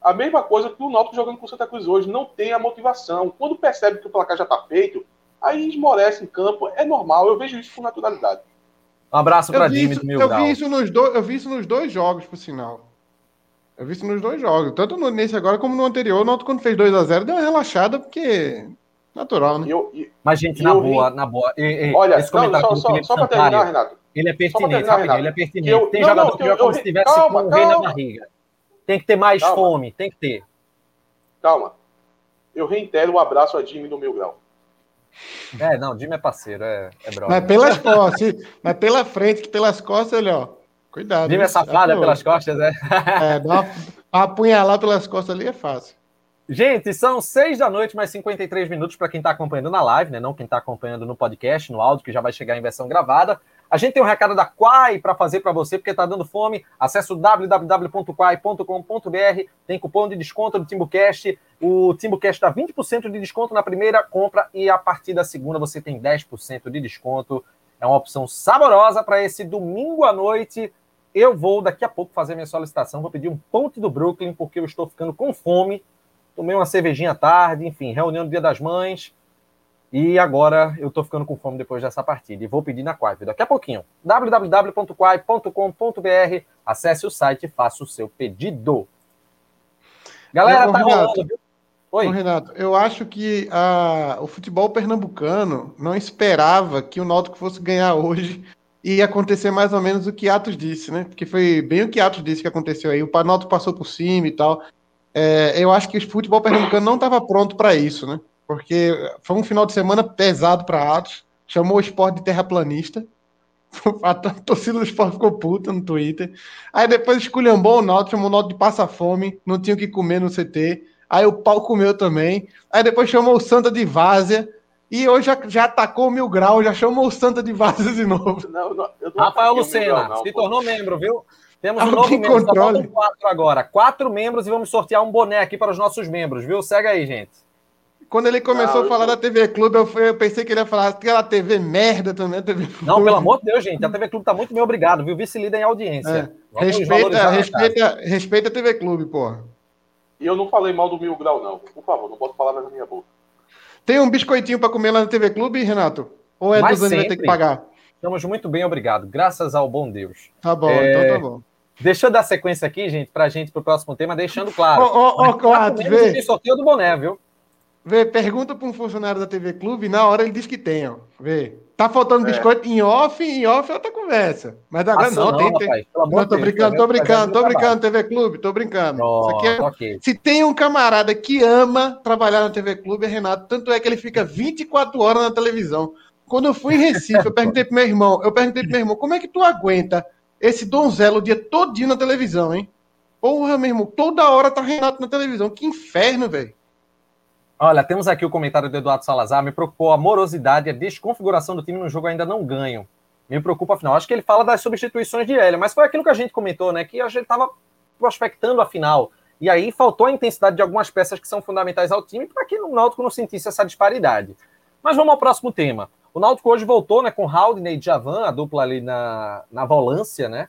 A mesma coisa que o Náutico jogando com o Santa Cruz hoje. Não tem a motivação. Quando percebe que o placar já está feito, aí esmorece em campo. É normal. Eu vejo isso com naturalidade. Um abraço para Jimmy do Mil eu vi isso nos dois, Eu vi isso nos dois jogos, por sinal. Eu vi isso nos dois jogos. Tanto no, nesse agora como no anterior. O Náutico, quando fez 2 a 0 deu uma relaxada, porque... Natural, né? Eu, eu, Mas, gente, na boa, vi... na boa. E, e, Olha, esse comentário não, só, só, só para terminar, Renato. Ele é pertinente, terminar, Renato, ele é pertinente. Eu, Tem não, jogador não, que joga como se estivesse calma, com rei na barriga. Tem que ter mais Calma. fome, tem que ter. Calma. Eu reitero o abraço a Jimmy no meu grau. É, não, Jimmy é parceiro, é, é brother. Mas pelas costas, mas pela frente, que pelas costas, ele, ó. Cuidado. Jimmy é safado, é pelas costas, é. É, dá uma, apunhalar pelas costas ali é fácil. Gente, são seis da noite, mais 53 minutos para quem está acompanhando na live, né? Não quem está acompanhando no podcast, no áudio, que já vai chegar em versão gravada. A gente tem um recado da Quai para fazer para você, porque está dando fome. Acesse www.quai.com.br, tem cupom de desconto do TimbuCast. O TimbuCast dá 20% de desconto na primeira compra e a partir da segunda você tem 10% de desconto. É uma opção saborosa para esse domingo à noite. Eu vou daqui a pouco fazer minha solicitação. Vou pedir um ponte do Brooklyn, porque eu estou ficando com fome. Tomei uma cervejinha à tarde, enfim, reunião do Dia das Mães. E agora eu tô ficando com fome depois dessa partida. E vou pedir na Quai daqui a pouquinho. www.quai.com.br Acesse o site e faça o seu pedido. Galera, Ô, tá Renato, rolando, viu? Oi. Ô, Renato, eu acho que a, o futebol pernambucano não esperava que o Náutico fosse ganhar hoje e acontecer mais ou menos o que Atos disse, né? Porque foi bem o que Atos disse que aconteceu aí. O Náutico passou por cima e tal. É, eu acho que o futebol pernambucano não estava pronto para isso, né? Porque foi um final de semana pesado para Atos, chamou o esporte de terraplanista. [LAUGHS] A torcida do esporte ficou puta no Twitter. Aí depois esculhambou o Náutico, chamou o Náutico de passa-fome, não tinha o que comer no CT. Aí o pau comeu também. Aí depois chamou o Santa de Várzea. E hoje já, já atacou o Mil Grau, já chamou o Santa de Várzea de novo. Não, não, Rafael Lucena, não, se pô. tornou membro, viu? Temos um novo membro, controle. quatro agora. Quatro membros e vamos sortear um boné aqui para os nossos membros, viu? Segue aí, gente. Quando ele começou a falar da TV Clube, eu, eu, pensei que ele ia falar aquela TV merda também. TV não, pelo amor de Deus, gente. A TV Clube tá muito bem obrigado, viu? Vice-líder em audiência. É. Respeita, respeita, respeita a TV Clube, porra. E eu não falei mal do Mil Grau, não. Por favor, não posso falar na minha boca. Tem um biscoitinho para comer lá na TV Clube, Renato? Ou é Mas dos anos vai ter que pagar? Estamos muito bem, obrigado. Graças ao bom Deus. Tá bom, é... então tá bom. Deixa eu dar sequência aqui, gente, pra gente, pro próximo tema, deixando claro. Ó, ó, ó, vê. sorteio do boné, viu? Vê, pergunta para um funcionário da TV Clube, na hora ele diz que tem, ó. Vê. Tá faltando é. biscoito em off, em off é outra conversa. Mas agora não, não, tem. tem. não, tô brincando, tô brincando, tô brincando, TV Clube, tô brincando. Oh, Isso aqui é... okay. Se tem um camarada que ama trabalhar na TV Clube, é Renato. Tanto é que ele fica 24 horas na televisão. Quando eu fui em Recife, eu perguntei pro meu irmão, eu perguntei pro meu irmão, como é que tu aguenta esse donzelo o dia todinho na televisão, hein? Porra, meu irmão, toda hora tá Renato na televisão. Que inferno, velho. Olha, temos aqui o comentário do Eduardo Salazar. Me preocupou a morosidade e a desconfiguração do time no jogo ainda não ganho. Me preocupa afinal. Acho que ele fala das substituições de Hélio, mas foi aquilo que a gente comentou, né? Que a gente estava prospectando a final. E aí faltou a intensidade de algumas peças que são fundamentais ao time para que o Náutico não sentisse essa disparidade. Mas vamos ao próximo tema. O Náutico hoje voltou né, com Haldane e Javan, a dupla ali na, na volância, né?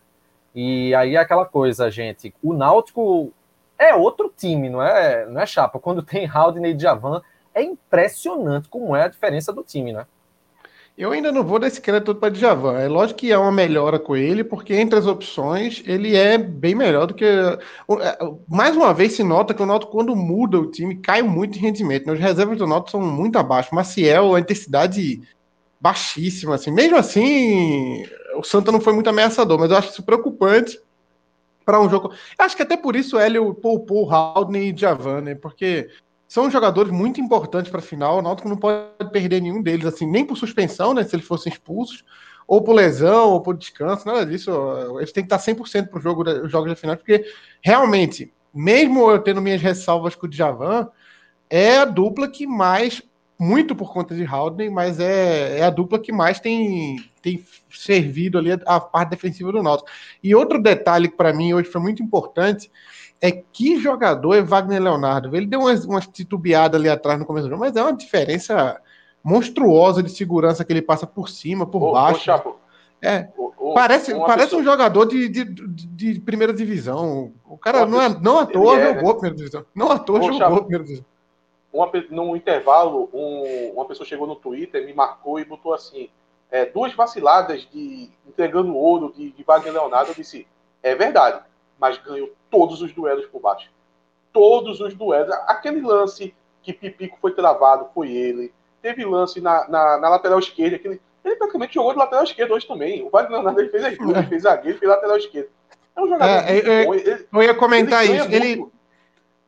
E aí é aquela coisa, gente. O Náutico é outro time, não é, não é chapa. Quando tem Haldane e Djavan, é impressionante como é a diferença do time, né? Eu ainda não vou dar esse crédito para Djavan. É lógico que há uma melhora com ele, porque entre as opções ele é bem melhor do que. É, mais uma vez se nota que o Náutico, quando muda o time, cai muito em rendimento. Né? As reservas do Náutico são muito abaixo. Maciel, a intensidade baixíssima. Assim. Mesmo assim, o Santa não foi muito ameaçador, mas eu acho isso preocupante para um jogo. Acho que até por isso Hélio poupou Haldane e Javan, né? Porque são jogadores muito importantes para a final. O Náutico não pode perder nenhum deles, assim, nem por suspensão, né? Se eles fossem expulsos, ou por lesão, ou por descanso, nada disso. Eles têm que estar 100% para jogo, os jogos da final, porque realmente, mesmo eu tendo minhas ressalvas com o Djavan, é a dupla que mais muito por conta de Haldane, mas é, é a dupla que mais tem, tem servido ali a, parte defensiva do Náutico. E outro detalhe que para mim hoje foi muito importante é que jogador é Wagner Leonardo. Ele deu umas, umas titubeadas ali atrás no começo do jogo, mas é uma diferença monstruosa de segurança que ele passa por cima, por ô, baixo. Ô, Chapo, é, ô, parece parece pessoa... um jogador de, de, de, primeira divisão. O cara não, é, não à toa é, jogou né? primeira divisão. Não à toa jogou Chapo, primeira divisão uma, num intervalo, um, uma pessoa chegou no Twitter, me marcou e botou assim: é, duas vaciladas de entregando ouro de, de Wagner Leonardo. Eu disse: é verdade, mas ganhou todos os duelos por baixo. Todos os duelos. Aquele lance que Pipico foi travado foi ele. Teve lance na, na, na lateral esquerda. Aquele, ele praticamente jogou de lateral esquerdo hoje também. O Wagner Leonardo ele fez as duas, ele fez zagueiro, fez lateral esquerdo. É um jogador. É, muito é. Ele, Eu ia comentar ele isso. Ele, muito.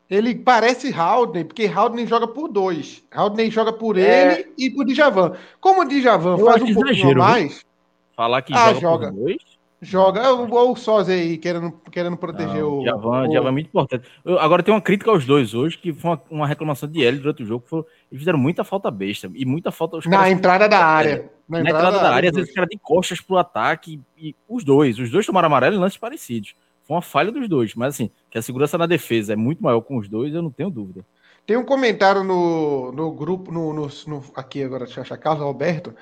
Ele parece Haldney, porque Haldney joga por dois. Haldney joga por É. ele e por Djavan. Como o Djavan Eu faz um pouquinho exagero, a viu? mais, Falar que Ah, joga, joga. por dois. joga. É o, o Sósia aí, querendo, querendo proteger Não, o. Djavan, o- Djavan é muito importante. Eu- agora tem uma crítica aos dois hoje, que foi uma, uma reclamação de L durante o jogo. que foi- eles fizeram muita falta besta. E muita falta. Os Na caras- entrada da área. na entrada da área, às vezes o cara de costas pro ataque. E os dois, os dois tomaram amarelo em lances parecidos. Foi uma falha dos dois. Mas assim, que a segurança na defesa é muito maior com os dois, eu não tenho dúvida. Tem um comentário no, no grupo, no, no- no- aqui agora, deixa eu achar, Carlos Alberto,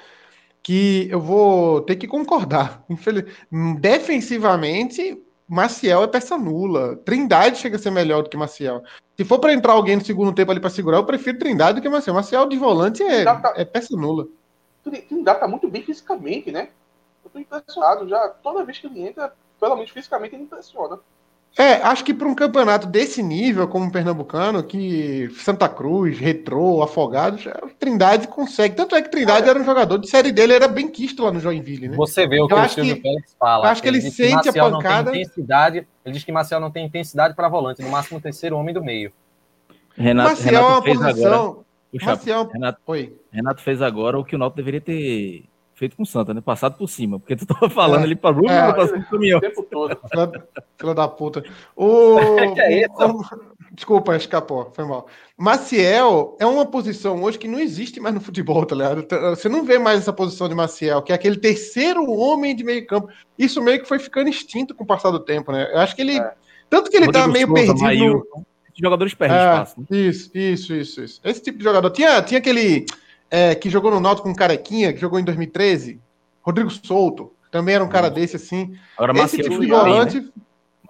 que eu vou ter que concordar. Infeliz- Defensivamente, Maciel é peça nula. Trindade chega a ser melhor do que Maciel. Se for para entrar alguém no segundo tempo ali para segurar, eu prefiro Trindade do que Maciel. Maciel de volante é, Dá pra- é peça nula. Trindade tá muito bem fisicamente, né? Eu tô impressionado já. Toda vez que ele entra, pelo menos fisicamente, ele impressiona. É, acho que para um campeonato desse nível, como o Pernambucano, que Santa Cruz, Retrô, Afogados, a Trindade consegue. Tanto é que Trindade era um jogador de série dele, era bem quisto lá no Joinville, né? Você vê o que Eu o acho Silvio que- Félix fala. eu acho que ele diz sente a Marcial não pancada. tem intensidade. Ele diz que Marcial não tem intensidade para volante, no máximo o terceiro homem do meio. Renato, Maciel é Renato uma fez agora. posição. Puxa, Maciel. Renato, Oi. Renato fez agora o que o Náutico deveria ter feito com o Santa, né? Passado por cima. Porque tu tava falando É. ali pra Bruno, É. passando O caminhão. tempo todo. [LAUGHS] Filha, da puta. O, [LAUGHS] Que é isso? Desculpa, escapou, foi mal. Maciel é uma posição hoje que não existe mais no futebol, tá ligado? Você não vê mais essa posição de Maciel, que é aquele terceiro homem de meio campo. Isso meio que foi ficando extinto com o passar do tempo, né? Eu acho que ele. É. Tanto que ele tá Rodrigo meio Souza, perdido. no- Maílson, esses jogadores perdem É, espaço. Né? Isso, isso, isso, isso. Esse tipo de jogador. Tinha, tinha aquele é, que jogou no Náutico com Carequinha, que jogou em 2013, Rodrigo Souto. Também era um cara desse assim. Agora Esse Maciel tipo de chuta bem, né? volante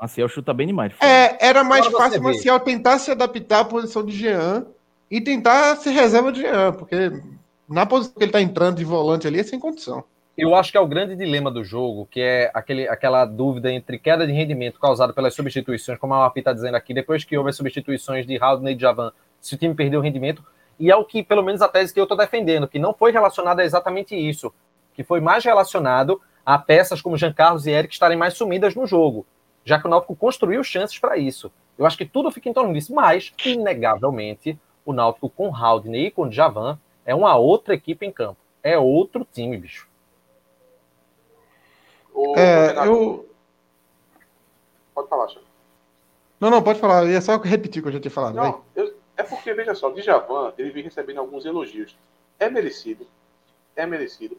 Maciel chuta bem demais. É, era mais Agora fácil o. Maciel tentar se adaptar à posição de Jean e tentar ser reserva de Jean, porque na posição que ele tá entrando de volante ali é sem condição. Eu acho que é o grande dilema do jogo, que é aquele, aquela dúvida entre queda de rendimento causada pelas substituições, como a Mapi está dizendo aqui, depois que houve as substituições de Haldane e Javan, se o time perdeu o rendimento, e é o que, pelo menos, a tese que eu estou defendendo, que não foi relacionado a exatamente isso, que foi mais relacionado a peças como Jean Carlos e Eric estarem mais sumidas no jogo, já que o Náutico construiu chances para isso. Eu acho que tudo fica em torno disso, mas, inegavelmente, o Náutico com Haldane e com Javan é uma outra equipe em campo. É outro time, bicho. O É, Renato, eu. Pode falar, Chico. Não, não, pode falar. Eu ia só repetir o que eu já tinha falado. Não, eu- é porque, veja só, o Djavan, ele vem recebendo alguns elogios. É merecido. É merecido.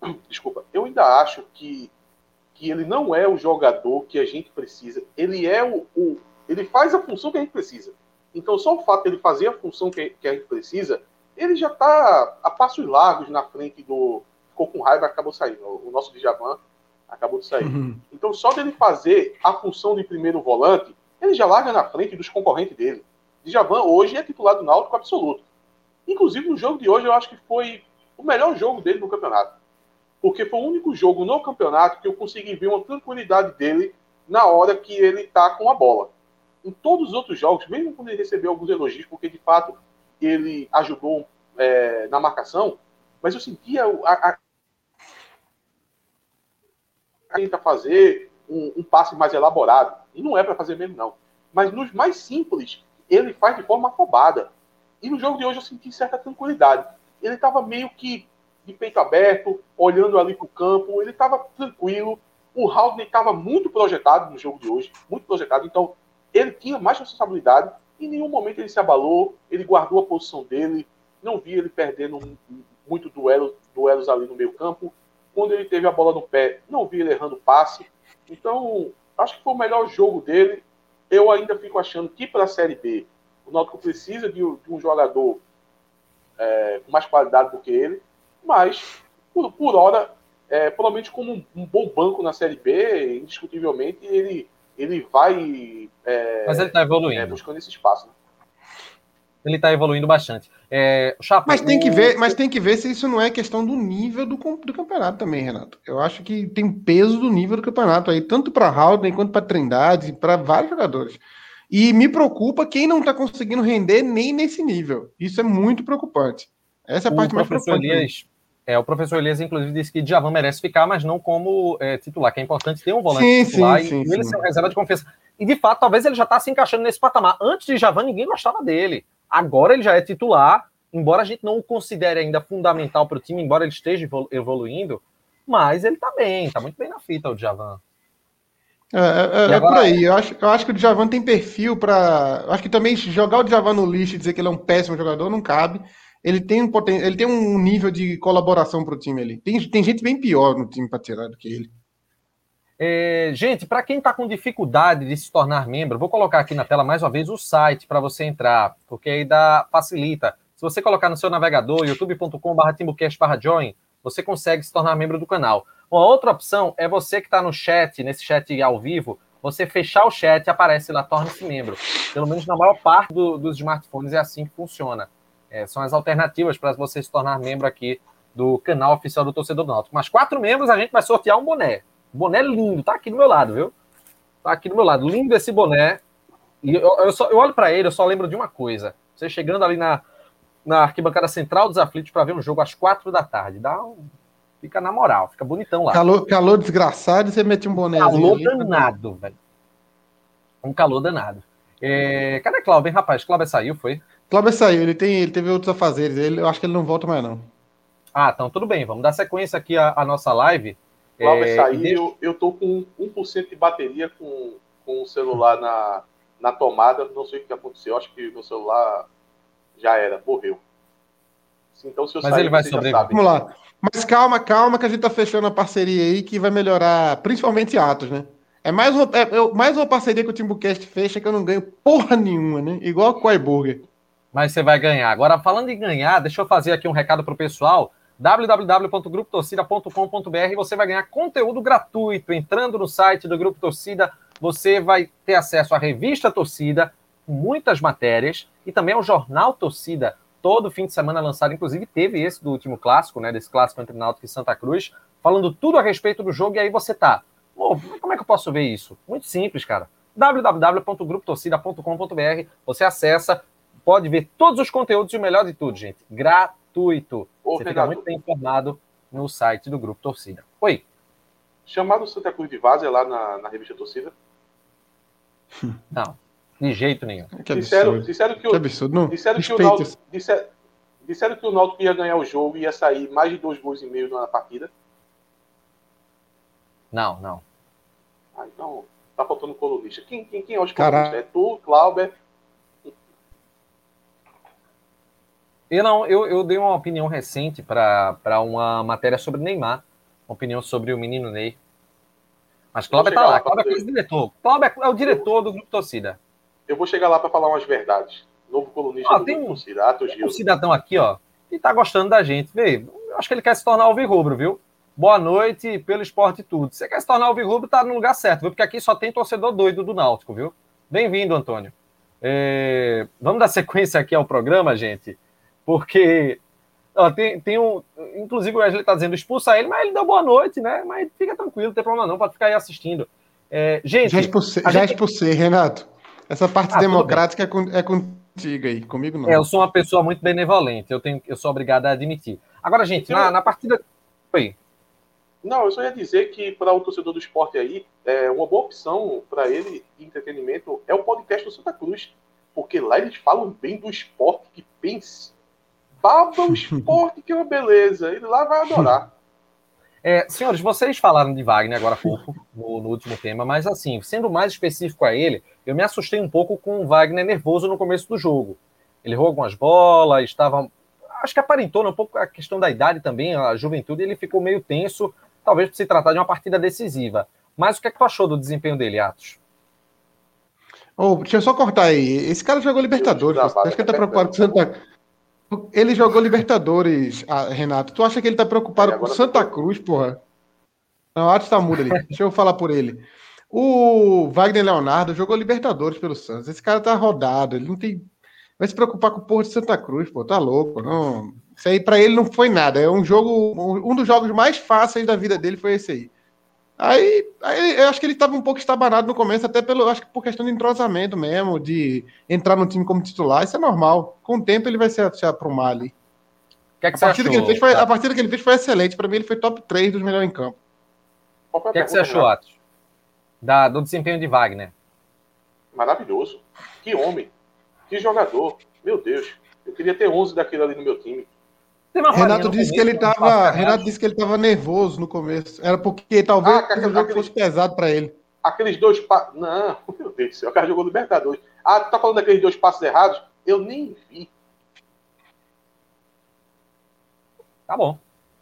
[CLEARS THROAT] Desculpa. Eu ainda acho que, que ele não é o jogador que a gente precisa. Ele é o, o- Ele faz a função que a gente precisa. Então, só o fato de ele fazer a função que, que a gente precisa, ele já está a passos largos na frente do. Ficou com raiva, acabou saindo. O nosso Djavan acabou de sair. Uhum. Então, só dele fazer a função de primeiro volante, ele já larga na frente dos concorrentes dele. Djavan hoje é titular do Náutico absoluto. Inclusive, no jogo de hoje, eu acho que foi o melhor jogo dele no campeonato. Porque foi o único jogo no campeonato que eu consegui ver uma tranquilidade dele na hora que ele tá com a bola. Em todos os outros jogos, mesmo quando ele recebeu alguns elogios, porque de fato ele ajudou é, na marcação, mas eu sentia o- a, a, tenta fazer um, um passe mais elaborado. E não é para fazer mesmo, não. Mas nos mais simples, ele faz de forma afobada. E no jogo de hoje eu senti certa tranquilidade. Ele estava meio que de peito aberto, olhando ali para o campo, ele estava tranquilo. O Haldane estava muito projetado no jogo de hoje, muito projetado. Então, ele tinha mais responsabilidade. Em nenhum momento ele se abalou, ele guardou a posição dele. Não vi ele perdendo muito duelo, duelos ali no meio campo. Quando ele teve a bola no pé, não vi ele errando passe. Então, acho que foi o melhor jogo dele. Eu ainda fico achando que para a Série B, o Náutico precisa de, um- de um jogador é, com mais qualidade do que ele. Mas, por, por hora, é, provavelmente como um, um bom banco na Série B, indiscutivelmente, ele, ele vai é, Mas ele está é, evoluindo. buscando esse espaço. né? Ele está evoluindo bastante. É, Chapa, Mas tem que ver, mas tem que ver se isso não é questão do nível do, do campeonato também, Renato. Eu acho que tem peso do nível do campeonato aí, tanto para Haldane quanto para Trindade, para vários jogadores. E me preocupa quem não está conseguindo render nem nesse nível. Isso é muito preocupante. Essa é a parte mais preocupante. Elias É, o professor Elias, inclusive, disse que Djavan merece ficar, mas não como é, titular, que é importante ter um volante sim, titular sim, e sim, ele ser uma reserva de confiança. E, de fato, talvez ele já está se encaixando nesse patamar. Antes de Djavan, ninguém gostava dele. Agora ele já é titular, embora a gente não o considere ainda fundamental para o time, embora ele esteja evoluindo, mas ele está bem, está muito bem na fita, o Djavan. É, é, é, é por aí. Eu acho, eu acho que o Djavan tem perfil para. Acho que também jogar o Djavan no lixo e dizer que ele é um péssimo jogador não cabe ele tem um, poten... ele tem um nível de colaboração para o time ali. Tem, tem gente bem pior no time para tirar do que ele. É, gente, para quem está com dificuldade de se tornar membro, vou colocar aqui na tela mais uma vez o site para você entrar, porque aí dá, facilita. Se você colocar no seu navegador, youtube.com/timbocast/join, você consegue se tornar membro do canal. Uma outra opção é você que está no chat, nesse chat ao vivo, você fechar o chat, aparece lá, torne-se membro. Pelo menos na maior parte do, dos smartphones é assim que funciona. É, são as alternativas para você se tornar membro aqui do canal oficial do Torcedor do Náutico. Mas quatro membros a gente vai sortear um boné. Boné lindo, tá aqui do meu lado, viu? Tá aqui do meu lado. Lindo esse boné. E eu, eu, só, eu olho para ele, eu só lembro de uma coisa. Você chegando ali na, na arquibancada central dos aflitos para ver um jogo às quatro da tarde. Dá um, fica na moral, fica bonitão lá. Calor, calor desgraçado e você mete um boné. Calor danado, velho. Um calor danado. É, cadê Cláudio, rapaz? Cláudio saiu, foi? Cláudio saiu, ele, tem, ele teve outros afazeres, ele, eu acho que ele não volta mais, não. Ah, então tudo bem, vamos dar sequência aqui à, à nossa live. Cláudio é, saiu, deixa... eu, eu tô com 1% de bateria com, com o celular na, na tomada, não sei o que aconteceu, acho que meu celular já era, morreu. Então, se eu Mas sair, ele vai sobreviver. Vamos lá. Mas calma, calma, que a gente tá fechando a parceria aí que vai melhorar, principalmente Atos, né? É mais uma, é, mais uma parceria que o Timbucast fecha que eu não ganho porra nenhuma, né? Igual a Burger mas você vai ganhar. Agora, falando em ganhar, deixa eu fazer aqui um recado para o pessoal www.grupotorcida.com.br você vai ganhar conteúdo gratuito. Entrando no site do Grupo Torcida, você vai ter acesso à revista Torcida, muitas matérias, e também ao Jornal Torcida, todo fim de semana lançado. Inclusive, teve esse do último clássico, né? Desse clássico entre Náutico e Santa Cruz, falando tudo a respeito do jogo, e aí você tá. como é que eu posso ver isso? Muito simples, cara www.grupotorcida.com.br. Você acessa, pode ver todos os conteúdos e o melhor de tudo, gente, gratuito. Ô, Você fica muito bem informado no site do Grupo Torcida. Oi. Chamado Santa Cruz de Vaza lá na, na revista Torcida? [LAUGHS] Não, de jeito nenhum. Que disseram, disseram que, o, que absurdo. Não, disseram, que o Náutico, disseram, disseram que o Náutico ia ganhar o jogo e ia sair mais de dois gols e meio na partida. Não, não. Ah, então tá faltando colunista. Quem, quem, quem é os colunistas? É tu, Clauber, Eu não, eu, eu dei uma opinião recente para uma matéria sobre Neymar, uma opinião sobre o menino Ney. Mas Cláudio tá lá, Cláudio é o diretor. Cláudio é o diretor do grupo torcida. Eu vou chegar lá para falar umas verdades. Novo colunista do tem grupo torcida, Atos Gil. Um cidadão aqui, ó, e tá gostando da gente. Vê, acho que ele quer se tornar alvirrubro, viu? Boa noite pelo esporte e tudo. Você quer se tornar alvirrubro, tá no lugar certo, viu? Porque aqui só tem torcedor doido do Náutico, viu? Bem-vindo, Antônio. É... Vamos dar sequência aqui ao programa, gente. Porque ó, tem, tem um. Inclusive o Wesley está dizendo expulsa ele, mas ele deu boa noite, né? Mas fica tranquilo, não tem problema não, pode ficar aí assistindo. É, gente. Já expulsei, já gente... expulsei, Renato. Essa parte ah, democrática é, com, é contigo aí, comigo não. É, eu sou uma pessoa muito benevolente, eu, tenho, eu sou obrigado a admitir. Agora, gente, na, na partida. Oi. Não, eu só ia dizer que para o torcedor do esporte aí, é uma boa opção para ele de entretenimento é o podcast do Santa Cruz. Porque lá eles falam bem do esporte que pense baba [LAUGHS] o esporte, que é uma beleza. Ele lá vai adorar. [LAUGHS] É, senhores, vocês falaram de Wagner agora há pouco, no, no, último tema, mas assim, sendo mais específico a ele, eu me assustei um pouco com o Wagner nervoso no começo do jogo. Ele errou algumas bolas, estava. Acho que aparentou né, um pouco a questão da idade também, a juventude, ele ficou meio tenso, talvez por se tratar de uma partida decisiva. Mas o que é que tu achou do desempenho dele, Atos? Oh, deixa eu só cortar aí. Esse cara jogou Libertadores. Acho que ele tá preocupado com Santa ele jogou Libertadores, ah, Renato. Tu acha que ele tá preocupado com Santa Cruz, porra? Não, arte tá muda ali. Deixa eu falar por ele. O Wagner Leonardo jogou Libertadores pelo Santos. Esse cara tá rodado. Ele não tem. Vai se preocupar com o porra de Santa Cruz, pô. Tá louco. Não. Isso aí pra ele não foi nada. É um jogo. Um dos jogos mais fáceis da vida dele foi esse aí. Aí, aí eu acho que ele estava um pouco estabanado no começo, até pelo, acho que por questão de entrosamento mesmo, de entrar no time como titular, isso é normal. Com o tempo ele vai se, se aprumar ali. que, é que A você partida, que ele achou? fez foi, a partida que ele fez foi excelente. Para mim, ele foi top 3 dos melhores em campo. O que, é que você achou? Atos? Da, do desempenho de Wagner. Maravilhoso. Que homem. Que jogador. Meu Deus. Eu queria ter 11 daquele ali no meu time. Renato disse que começo, ele um tava. Renato disse que ele tava nervoso no começo. Era porque talvez Ah, que o aquele- jogo aquele- fosse pesado para ele. Aqueles dois passos. Não, [LAUGHS] meu Deus do céu. O cara jogou Libertadores. Ah, tu tá falando daqueles dois passos errados? Eu nem vi. Tá bom.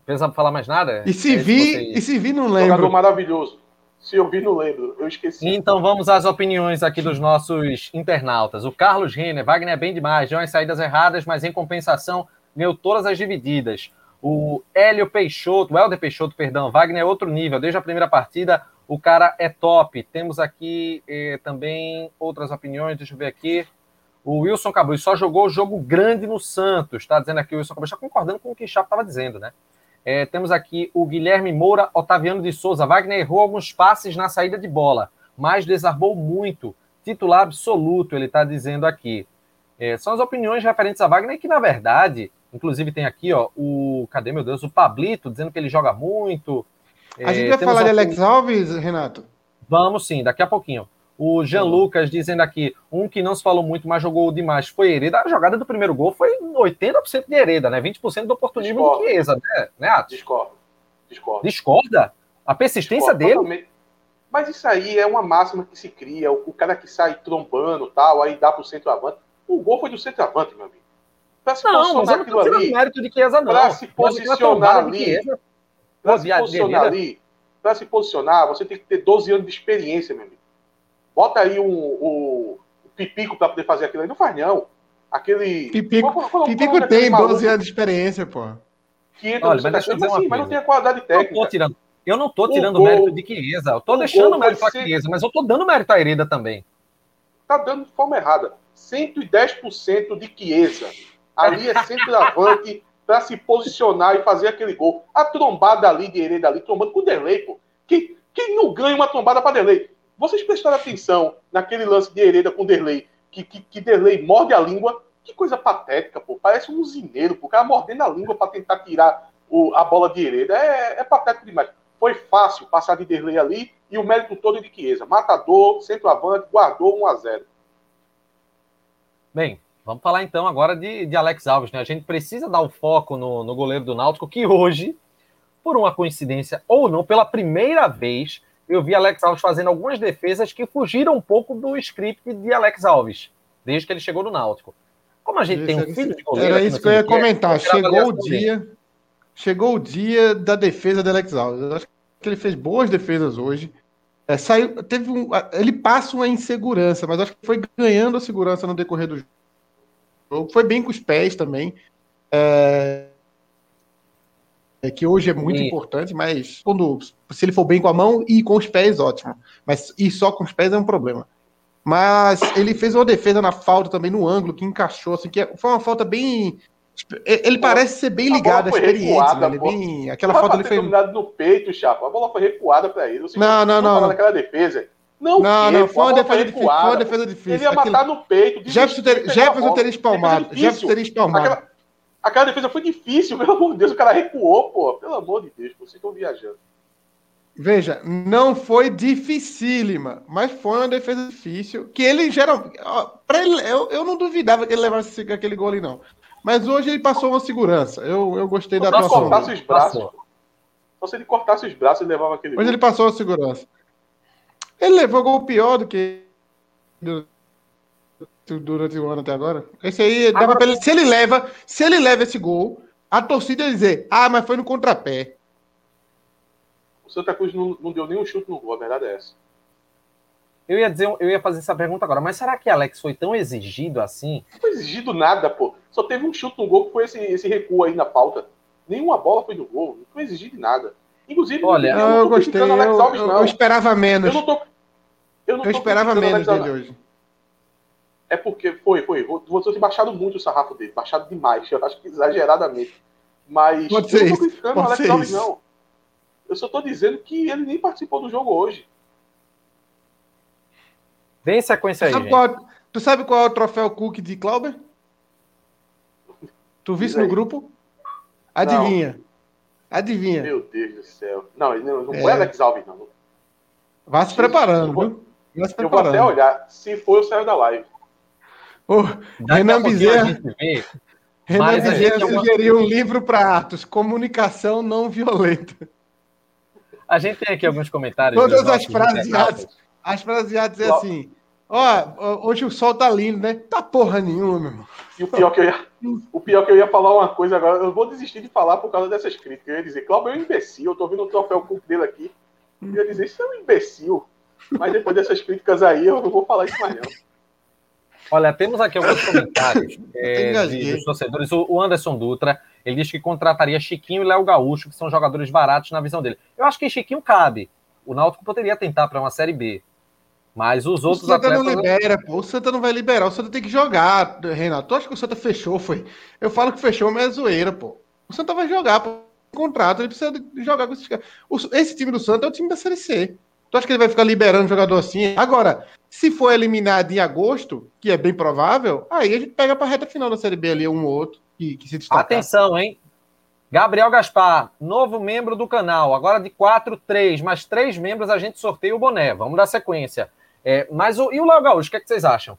Precisa falar mais nada? E se É vi, que você- e se vi, não Jogador lembro. maravilhoso. Se eu vi, não lembro. Eu esqueci. Então vamos às opiniões aqui dos nossos internautas. O Carlos Renner, Wagner é bem demais, deu umas saídas erradas, mas em compensação ganhou todas as divididas. O Hélio Peixoto, o Helder Peixoto, perdão, Wagner é outro nível. Desde a primeira partida, o cara é top. Temos aqui eh, também outras opiniões, deixa eu ver aqui. O Wilson Cabral só jogou jogo grande no Santos, tá dizendo aqui o Wilson Cabral, está concordando com o que o Chapo estava dizendo, né? É, temos aqui o Guilherme Moura, Otaviano de Souza. Wagner errou alguns passes na saída de bola, mas desarmou muito. Titular absoluto, ele está dizendo aqui. É, são as opiniões referentes a Wagner, que na verdade, inclusive tem aqui, ó, o. Cadê meu Deus? O Pablito dizendo que ele joga muito. A gente É, vai falar de Alex Alves, Renato? Vamos sim, daqui a pouquinho. O Jean Lucas dizendo aqui, um que não se falou muito, mas jogou demais, foi Hereda. A jogada do primeiro gol foi 80% de Hereda, né? 20% do oportunismo Discordo. de Chiesa, né, né Atos? Discordo. Discordo. Discorda? A persistência Discordo dele? totalmente. Mas isso aí é uma máxima que se cria. O, o cara que sai trombando tal, aí dá pro centroavante. O gol foi do centroavante, meu amigo. Pra se Não, mas posicionar eu não tirando ali, mérito de Chiesa, não. Pra se posicionar ali, Pô, se posicionar ali, pra se posicionar, você tem que ter 12 anos de experiência, meu amigo. Bota aí um, o, o Pipico pra poder fazer aquilo aí. Não faz, não. Aquele. Pipico- Qual- qual- qual- Pipico qual é tem maluco 12 anos de experiência, pô. Que entra Olha, mas deixa eu dizer Cruz, uma sim, mas não tem a qualidade Eu não tô técnica. tirando. Eu não tô O tirando gol- mérito de Chiesa. Eu tô o deixando mérito pra ser- Chiesa, mas eu tô dando mérito a Hereda também. tá dando de forma errada. 110% de Chiesa. Ali é centroavante para se posicionar e fazer aquele gol. A trombada ali de Hereda ali, trombando com o Derlei, pô. Quem, quem não ganha uma trombada para Derlei? Vocês prestaram atenção naquele lance de Hereda com Derlei, que, que, que Derlei morde a língua? Que coisa patética, pô. Parece um usineiro, pô. O cara mordendo a língua para tentar tirar o- a bola de Hereda. É, é patético demais. Foi fácil passar de Derlei ali e o mérito todo é de Chiesa. Matador, centroavante, guardou 1 a 0 Bem, vamos falar então agora de, de Alex Alves, né? A gente precisa dar o foco no, no goleiro do Náutico, que hoje, por uma coincidência ou não, pela primeira vez, eu vi Alex Alves fazendo algumas defesas que fugiram um pouco do script de Alex Alves, desde que ele chegou no Náutico. Como a gente tem um Isso, filho de goleiro. Era isso que eu ia comentar. quero Chegou o dele. dia. Chegou o dia da defesa do Alex Alves. Eu acho que ele fez boas defesas hoje. É, saiu, teve um, ele passa uma insegurança, mas acho que foi ganhando a segurança no decorrer do jogo. Foi bem com os pés também. É, é que hoje é muito E- importante, mas quando se ele for bem com a mão e com os pés, ótimo. Mas e só com os pés é um problema. Mas ele fez uma defesa na falta também no ângulo que encaixou, assim, que foi uma falta bem. Ele parece ser bem ligado à experiência, recuada, né? Bem, aquela Vai falta ele foi. no peito, chapa. A bola foi recuada para ele. Não, não, não, daquela defesa. Não, Não, não, foi uma defesa difícil. Foi uma defesa Ele difícil. ia Aquilo- matar no peito. Jefferson, ter, Jefferson teria espalmado. Jefferson teria espalmado. Aquela, aquela defesa foi difícil, [LAUGHS] pelo amor de Deus. O cara recuou, pô. Pelo amor de Deus, vocês estão viajando. Veja, não foi dificílima, mas foi uma defesa difícil. Que ele geral. ele, eu, eu não duvidava que ele levasse aquele gol ali, não. Mas hoje ele passou uma segurança. Eu, eu gostei da Só se atuação. cortasse dele. os braços. Passou. Só se ele cortasse os braços, ele levava aquele Hoje gol. ele passou a segurança. Ele levou gol pior do que du- durante o ano até agora. Esse aí dava pra ele. Se ele leva, se ele leva esse gol, a torcida ia dizer: Ah, mas foi no contrapé. O Santa Cruz não, não deu nenhum chute no gol, a verdade é essa. Eu ia dizer, eu ia fazer essa pergunta agora, mas será que Alex foi tão exigido assim? Não foi exigido nada, pô. Só teve um chute no gol que foi esse, esse recuo aí na pauta. Nenhuma bola foi no gol. Não foi exigido nada. Inclusive, Olha, Não, não eu gostei. Eu, o Alex Alves, eu- não. eu esperava menos. Eu não tô. Eu, não Eu tô esperava menos dele hoje. É porque foi, foi. Vocês baixaram muito o sarrafo dele. Baixaram demais. Eu acho que exageradamente. Mas Pode eu não tô criticando o Alex Alves, não. Eu só tô dizendo que ele nem participou do jogo hoje. Vem sequência aí, Sabe qual- tu sabe qual é o troféu Cook de Clauber? Tu aí. no grupo? Adivinha. Adivinha. Meu Deus do céu. Não, ele não, não É. foi Alex Alves, não. Vá se preparando, viu? Eu vou até olhar. Se for, eu saio da live. A Renan Bezerra. Renan Bezerra é uma- sugeriu um livro para atos, Comunicação Não Violenta. A gente tem aqui alguns comentários. Todas as internautas. As fraseadas é assim: ó, hoje o sol tá lindo, né? Tá porra nenhuma, meu irmão. E o pior que eu ia, o pior que eu ia falar uma coisa agora, eu vou desistir de falar por causa dessas críticas. Eu ia dizer, Cláudio é um imbecil, eu tô vendo o troféu cup dele aqui. Eu ia dizer, isso é um imbecil. Mas depois dessas críticas aí, eu não vou falar isso mais não. Olha, temos aqui alguns comentários [LAUGHS] é, de- dos torcedores. O o Anderson Dutra, ele diz que contrataria Chiquinho e Léo Gaúcho, que são jogadores baratos na visão dele. Eu acho que Chiquinho cabe. O Náutico poderia tentar para uma Série B. Mas os O outros Santa atletas... não libera, pô. O Santa não vai liberar. O Santa tem que jogar, Renato. Tu acha que o Santa fechou, foi? Eu falo que fechou, mas é zoeira, pô. O Santa vai jogar, pô. Contrato, ele precisa jogar com esses caras. O- Esse time do Santa é o time da Série C. Tu acha que ele vai ficar liberando jogador assim? Agora, se for eliminado em agosto, que é bem provável, aí a gente pega pra reta final da Série B ali um ou outro que, que se destaca. Atenção, hein? Gabriel Gaspar, novo membro do canal. Agora de 4, 3. Mais três membros a gente sorteia o boné. Vamos dar sequência. É, mas o, e o Léo Gaúcho, o que, é que vocês acham?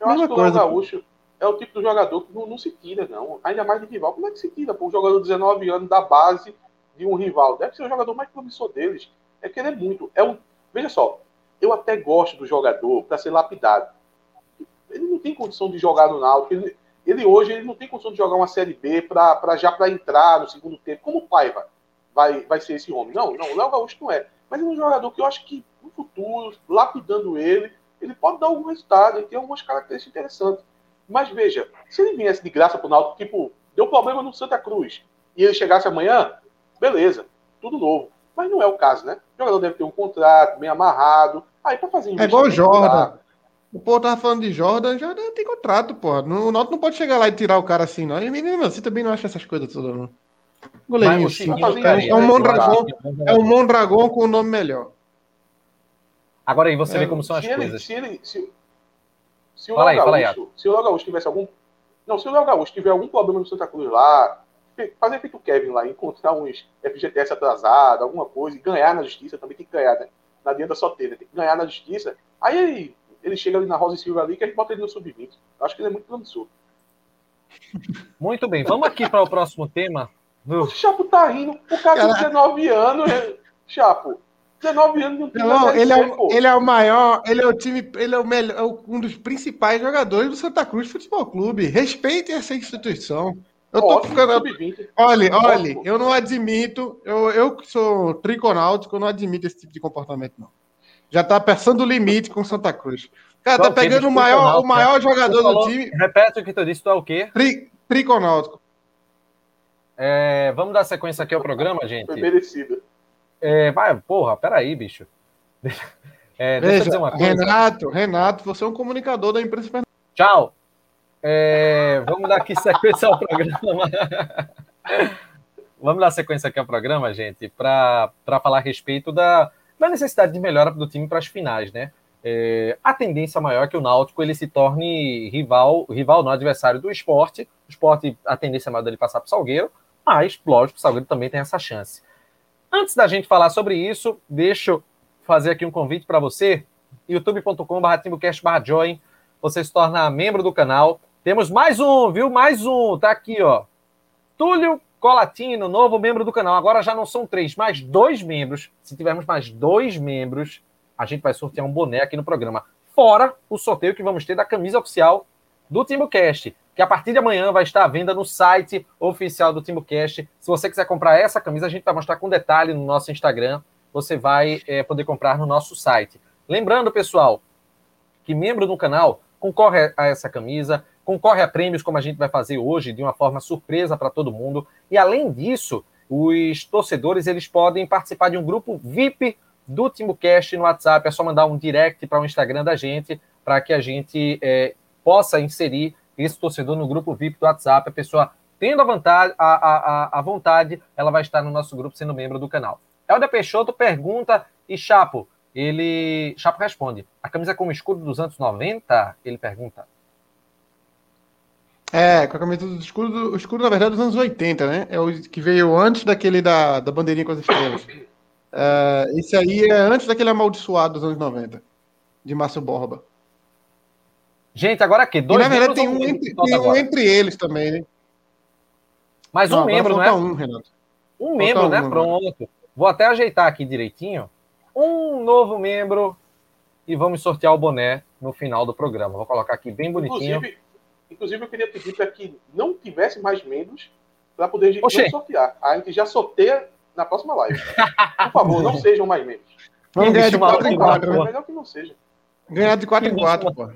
Eu acho que o Léo. Gaúcho é o tipo do jogador que não, não se tira, não. Ainda mais de rival. Como é que se tira? Pô, um jogador de 19 anos da base de um rival. Deve ser o jogador mais promissor deles. É querer muito. É um... Veja só, eu até gosto do jogador para ser lapidado. Ele não tem condição de jogar no Náutico. Ele, ele hoje ele não tem condição de jogar uma Série B pra, pra já para entrar no segundo tempo. Como o Paiva vai, vai ser esse homem? Não, não, o Léo Gaúcho não é. Mas ele é um jogador que eu acho que no futuro, lapidando ele, ele pode dar algum resultado, ele tem algumas características interessantes. Mas veja, se ele viesse de graça pro Náutico, tipo, deu problema no Santa Cruz, e ele chegasse amanhã, beleza, tudo novo. Mas não é o caso, né? O jogador deve ter um contrato bem amarrado. Aí para fazer É igual o Jordan. O povo tava falando de Jordan, Jordan tem contrato, pô. O Náutico não pode chegar lá e tirar o cara assim, não. E menino, você também não acha essas coisas todas, não. Goleirinho, sim. Ficaria, É um um É um Mondragão com o nome melhor. Agora aí você É, vê como são as se ele, coisas. se ele, se, se o Léo aí, fala aí, Gaúcho, se o Léo Gaúcho tivesse algum, não, se o Léo Gaúcho tiver algum problema no Santa Cruz lá, fazer feito o Kevin lá, encontrar uns FGTS atrasado, alguma coisa, e ganhar na justiça, também tem que ganhar, né? Não adianta só ter, né? Tem que ganhar na justiça. Aí ele, ele chega ali na Rosa e Silva ali, que a gente bota ele no sub-20. Eu Acho que ele é muito promissor. [LAUGHS] Muito bem, vamos aqui para o próximo tema. O Chapo tá rindo, o cara tem 19 anos, né? Chapo. 19 anos não tem Não, mais ele, é, pô. ele é o maior, ele é o time, ele é o melhor, é um dos principais jogadores do Santa Cruz Futebol Clube. Respeitem essa instituição. Eu tô Ótimo, ficando. sub-20. Olha, olha, eu não admito, eu, eu que sou triconáutico, eu não admito esse tipo de comportamento, não. Já tá passando o limite com o Santa Cruz. Cara, tá pegando o maior, o maior jogador do falou- time, Repete o que tu disse, tu é o quê? tri, triconáutico. É, vamos dar sequência aqui ao programa, gente. Foi merecido. É, vai, porra, peraí, bicho. [LAUGHS] É, deixa eu Veja, dizer uma coisa. Renato, Renato, você é um comunicador da imprensa. Tchau. É, vamos dar aqui sequência ao programa. vamos dar sequência aqui ao programa, gente, para falar a respeito da, da necessidade de melhora do time para as finais, né? É, a tendência maior é que o Náutico ele se torne rival, rival não adversário do esporte. O esporte, a tendência maior dele passar para o Salgueiro, mas, lógico, o Salgueiro também tem essa chance. Antes da gente falar sobre isso, deixa eu fazer aqui um convite para você, youtube.com.br timbucast.join, você se torna membro do canal. Temos mais um, viu? Mais um, tá aqui, ó. Túlio Colatino, novo membro do canal. Agora já não são três, mais dois membros. Se tivermos mais dois membros, a gente vai sortear um boné aqui no programa. Fora o sorteio que vamos ter da camisa oficial do TimbuCast, que a partir de amanhã vai estar à venda no site oficial do TimbuCast. Se você quiser comprar essa camisa, a gente vai mostrar com detalhe no nosso Instagram. Você vai é, poder comprar no nosso site. Lembrando, pessoal, que membro do canal concorre a essa camisa, concorre a prêmios como a gente vai fazer hoje, de uma forma surpresa para todo mundo. E além disso, os torcedores eles podem participar de um grupo VIP do TimbuCast no WhatsApp. É só mandar um direct para o Instagram da gente, para que a gente é, possa inserir esse torcedor no grupo VIP do WhatsApp. A pessoa tendo a, vontade, a, a, a vontade, ela vai estar no nosso grupo sendo membro do canal. Helder Peixoto pergunta e Chapo, ele. Chapo responde. A camisa com o escudo dos anos 90? Ele pergunta. É, com a camisa do escudo, o escudo, na verdade, dos anos 80, né? É o que veio antes daquele da, da bandeirinha com as estrelas. Uh, esse aí é antes daquele amaldiçoado dos anos 90, de Márcio Borba. Gente, agora aqui, dois e, na verdade, tem um, entre, tem um entre, eles também, né? Mais um não, membro, né? Um, Renato. Um membro, né? Um, Pronto. Vou até ajeitar aqui direitinho. Um novo membro e vamos sortear o boné no final do programa. Vou colocar aqui bem bonitinho. Inclusive, inclusive eu queria pedir para que não tivesse mais membros para poder a gente sortear. A gente já sorteia na próxima live. Por favor, não sejam mais membros. Vamos ganhar de 4 em 4. É melhor que não seja. Ganhar de 4 em 4, pô.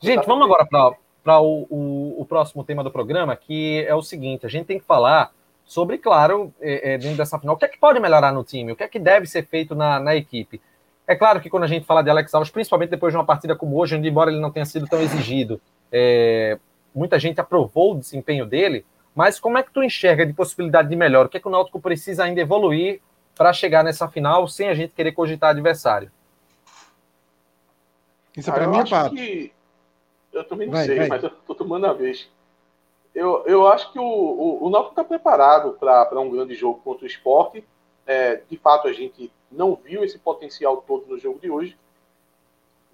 Gente, vamos agora para o, o, o, próximo tema do programa, que é o seguinte: a gente tem que falar sobre, claro, é, é, dentro dessa final, o que é que pode melhorar no time, o que é que deve ser feito na, na equipe. É claro que quando a gente fala de Alex Alves, principalmente depois de uma partida como hoje, onde, embora ele não tenha sido tão exigido, é, muita gente aprovou o desempenho dele, mas como é que tu enxerga de possibilidade de melhor? O que é que o Náutico precisa ainda evoluir para chegar nessa final sem a gente querer cogitar adversário? Isso é para mim, parte. Que... Eu também não vai, sei, vai. mas eu tô tomando a vez. Eu, eu acho que o, o, o Náutico está preparado para um grande jogo contra o esporte. É, de fato, a gente não viu esse potencial todo no jogo de hoje.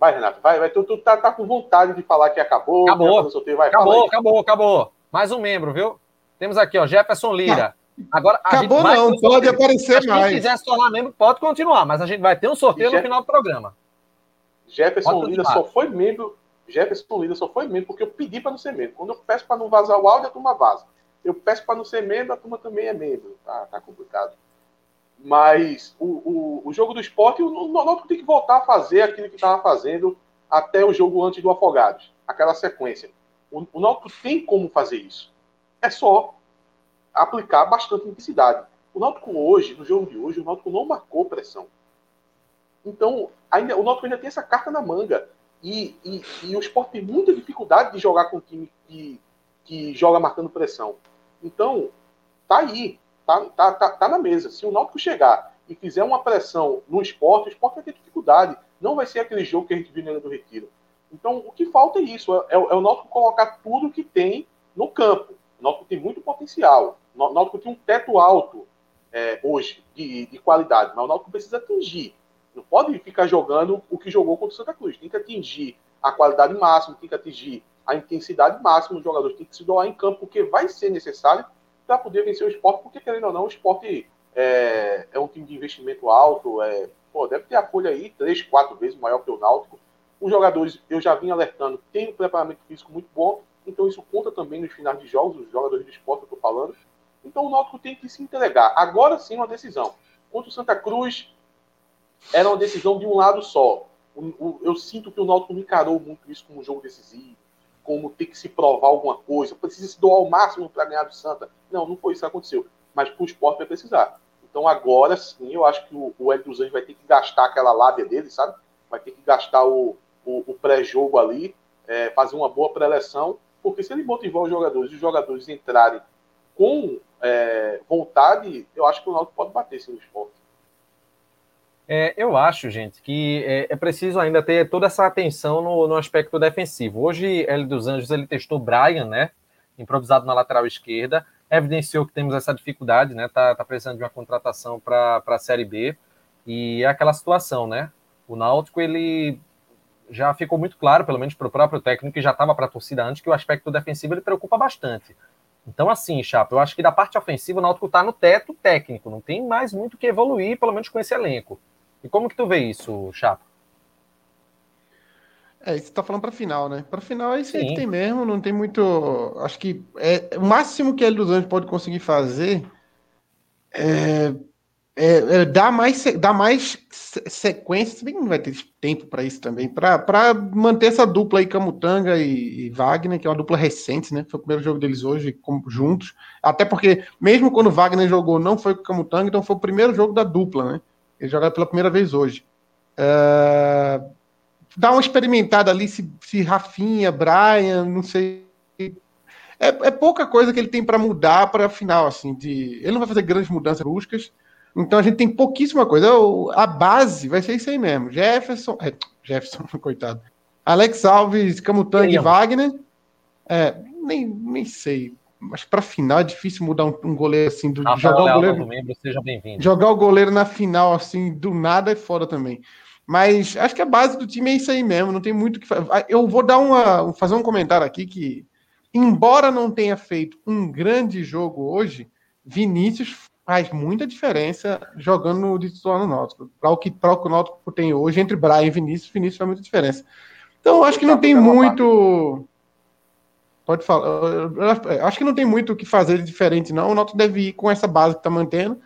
Vai, Renato, vai, vai. Tu, tu tá, tá com vontade de falar que acabou. Acabou, sorteio, vai, acabou, acabou, acabou. Mais um membro, viu? Temos aqui, ó, Jefferson Lira. Agora, acabou não, pode aparecer se mais. Se quiser se tornar membro, pode continuar, mas a gente vai ter um sorteio no final do programa. Jefferson Lira só foi membro. Jefferson Lira só foi membro porque eu pedi para não ser membro. Quando eu peço para não vazar o áudio, a turma vaza. Eu peço para não ser membro, a turma também é membro. Tá, tá complicado. Mas o, o, o jogo do esporte, o, o Náutico tem que voltar a fazer aquilo que estava fazendo até o jogo antes do Afogados. Aquela sequência. O, o Náutico tem como fazer isso. É só aplicar bastante intensidade. O Náutico hoje, no jogo de hoje, o Náutico não marcou pressão. Então, ainda, o Náutico ainda tem essa carta na manga. E, e, e o Sport tem muita dificuldade de jogar com um time que, que joga marcando pressão. Então, tá aí. Tá, tá, tá, tá na mesa. Se o Náutico chegar e fizer uma pressão no esporte, o esporte vai ter dificuldade. Não vai ser aquele jogo que a gente viu na do Retiro. Então, o que falta é isso: é, é, é o Náutico colocar tudo que tem no campo. O Náutico tem muito potencial. O Náutico tem um teto alto é, hoje de, de, qualidade, mas o Náutico precisa atingir. Não pode ficar jogando o que jogou contra o Santa Cruz. Tem que atingir a qualidade máxima, tem que atingir a intensidade máxima. Os jogadores têm que se doar em campo, porque vai ser necessário para poder vencer o esporte, porque querendo ou não, o esporte é, é um time de investimento alto, é, pô, deve ter a folha aí três, quatro vezes maior que o Náutico. Os jogadores, eu já vim alertando, tem um preparamento físico muito bom, então isso conta também nos finais de jogos, os jogadores de esporte eu estou falando. Então o Náutico tem que se entregar. Agora sim uma decisão. Contra o Santa Cruz, era uma decisão de um lado só. Eu sinto que o Náutico me encarou muito isso como um jogo decisivo como ter que se provar alguma coisa, precisa se doar ao máximo para ganhar do Santa. Não, não foi isso que aconteceu. Mas para o esporte vai precisar. Então agora sim, eu acho que o, o Hélio dos Anjos vai ter que gastar aquela lábia dele, sabe? Vai ter que gastar o, o, o pré-jogo ali, é, fazer uma boa pré-eleção, porque se ele motivar os jogadores e os jogadores entrarem com é, vontade, eu acho que o Náutico pode bater sim no esporte. É, eu acho, gente, que é, é, preciso ainda ter toda essa atenção no, no aspecto defensivo. Hoje, L dos Anjos ele testou Brian, né? Improvisado na lateral esquerda, evidenciou que temos essa dificuldade, né? Tá, tá precisando de uma contratação para a Série B. E é aquela situação, né? O Náutico, ele já ficou muito claro, pelo menos para o próprio técnico, que já estava para a torcida antes, que o aspecto defensivo ele preocupa bastante. Então, assim, Chapa, eu acho que da parte ofensiva o Náutico está no teto técnico, não tem mais muito que evoluir, pelo menos com esse elenco. E como que tu vê isso, Chapo? É, isso tá falando para final, né? Para final é isso aí que tem mesmo, não tem muito. Acho que é, o máximo que ele dos Anjos pode conseguir fazer é, é, é dar mais, dar mais sequência, se bem que não vai ter tempo para isso também, para manter essa dupla aí, Camutanga e, e, Wagner, que é uma dupla recente, né? Foi o primeiro jogo deles hoje juntos. Até porque, mesmo quando o Wagner jogou, não foi com o Camutanga, então foi o primeiro jogo da dupla, né? Ele joga pela primeira vez hoje. Uh, dá uma experimentada ali se, se Rafinha, Brian, não sei. É, é pouca coisa que ele tem para mudar para a final, assim. De, ele não vai fazer grandes mudanças bruscas. Então a gente tem pouquíssima coisa. A base vai ser isso aí mesmo. Jefferson. É, Jefferson, [LAUGHS] coitado. Alex Alves, Camutanga e Wagner. É, nem, nem sei. Mas para final é difícil mudar um, um goleiro assim. Do, jogar o goleiro, membro, seja bem-vindo. Jogar o goleiro na final, assim, do nada é foda também. Mas acho que a base do time é isso aí mesmo. Não tem muito que fazer. Eu vou dar uma. fazer um comentário aqui que, embora não tenha feito um grande jogo hoje, Vinícius faz muita diferença jogando de titular no Náutico. Para o que, para o que o Náutico tem hoje entre Brian e Vinícius, Vinícius faz muita diferença. Então acho que não tem muito. Pode falar. Eu acho que não tem muito o que fazer de diferente, não. O Náutico deve ir com essa base que está mantendo.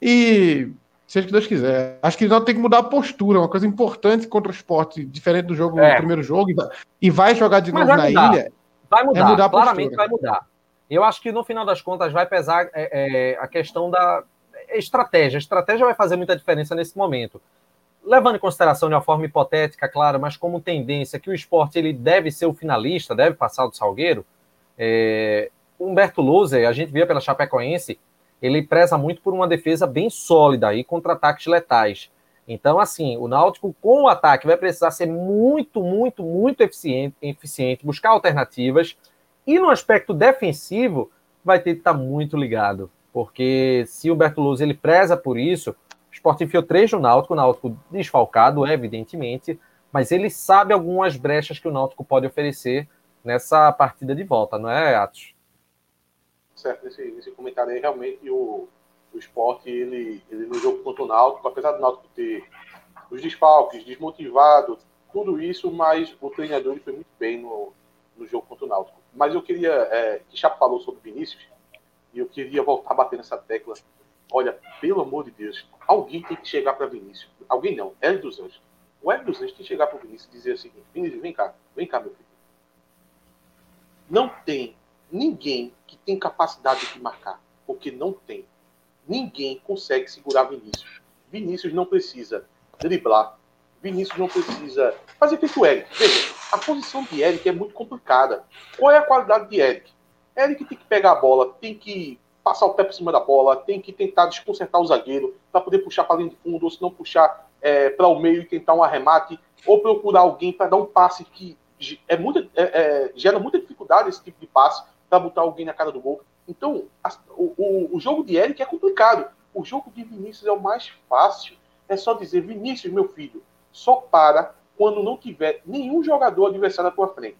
E seja o que Deus quiser. Acho que o Náutico tem que mudar a postura, uma coisa importante contra o esporte, diferente do jogo, é. primeiro jogo, e vai jogar de Mas novo na mudar. ilha. Vai mudar, é mudar claramente vai mudar. Eu acho que no final das contas vai pesar é, é, a questão da estratégia. A estratégia vai fazer muita diferença nesse momento. Levando em consideração de uma forma hipotética, claro, mas como tendência que o esporte ele deve ser o finalista, deve passar do Salgueiro, é, Humberto Louser, a gente via pela Chapecoense, ele preza muito por uma defesa bem sólida e contra-ataques letais. Então, assim, o Náutico com o ataque vai precisar ser muito, muito, muito eficiente, eficiente buscar alternativas e no aspecto defensivo, vai ter que estar muito ligado, porque se o Bertoluzzi ele preza por isso, Sport enfiou três no Náutico, o Náutico desfalcado, evidentemente, mas ele sabe algumas brechas que o Náutico pode oferecer nessa partida de volta, não é, Atos? Certo, nesse comentário aí, realmente o, o esporte, ele, ele no jogo contra o Náutico, apesar do Náutico ter os desfalques, desmotivado, tudo isso, mas o treinador foi muito bem no, no jogo contra o Náutico. Mas eu queria, é, que Chapo falou sobre Vinícius, e eu queria voltar a bater nessa tecla. Olha, pelo amor de Deus, alguém tem que chegar para Vinícius. Alguém não, Hélio dos Anjos. O Hélio dos Anjos tem que chegar para o Vinícius e dizer o seguinte: Vinícius, vem cá, vem cá, meu filho. Não tem ninguém que tem capacidade de marcar, porque não tem. Ninguém consegue segurar Vinícius. Vinícius não precisa driblar. Vinícius não precisa fazer feito o Eric. Veja, a posição de Eric é muito complicada. Qual é a qualidade de Eric? Eric tem que pegar a bola, tem que passar o pé por cima da bola, tem que tentar desconcertar o zagueiro para poder puxar para dentro de fundo, ou se não puxar é, para o meio e tentar um arremate, ou procurar alguém para dar um passe que é muito, é, é, gera muita dificuldade esse tipo de passe para botar alguém na cara do gol. Então, a, o, o, jogo de Eric é complicado. O jogo de Vinícius é o mais fácil. É só dizer, Vinícius, meu filho, só para quando não tiver nenhum jogador adversário à tua frente.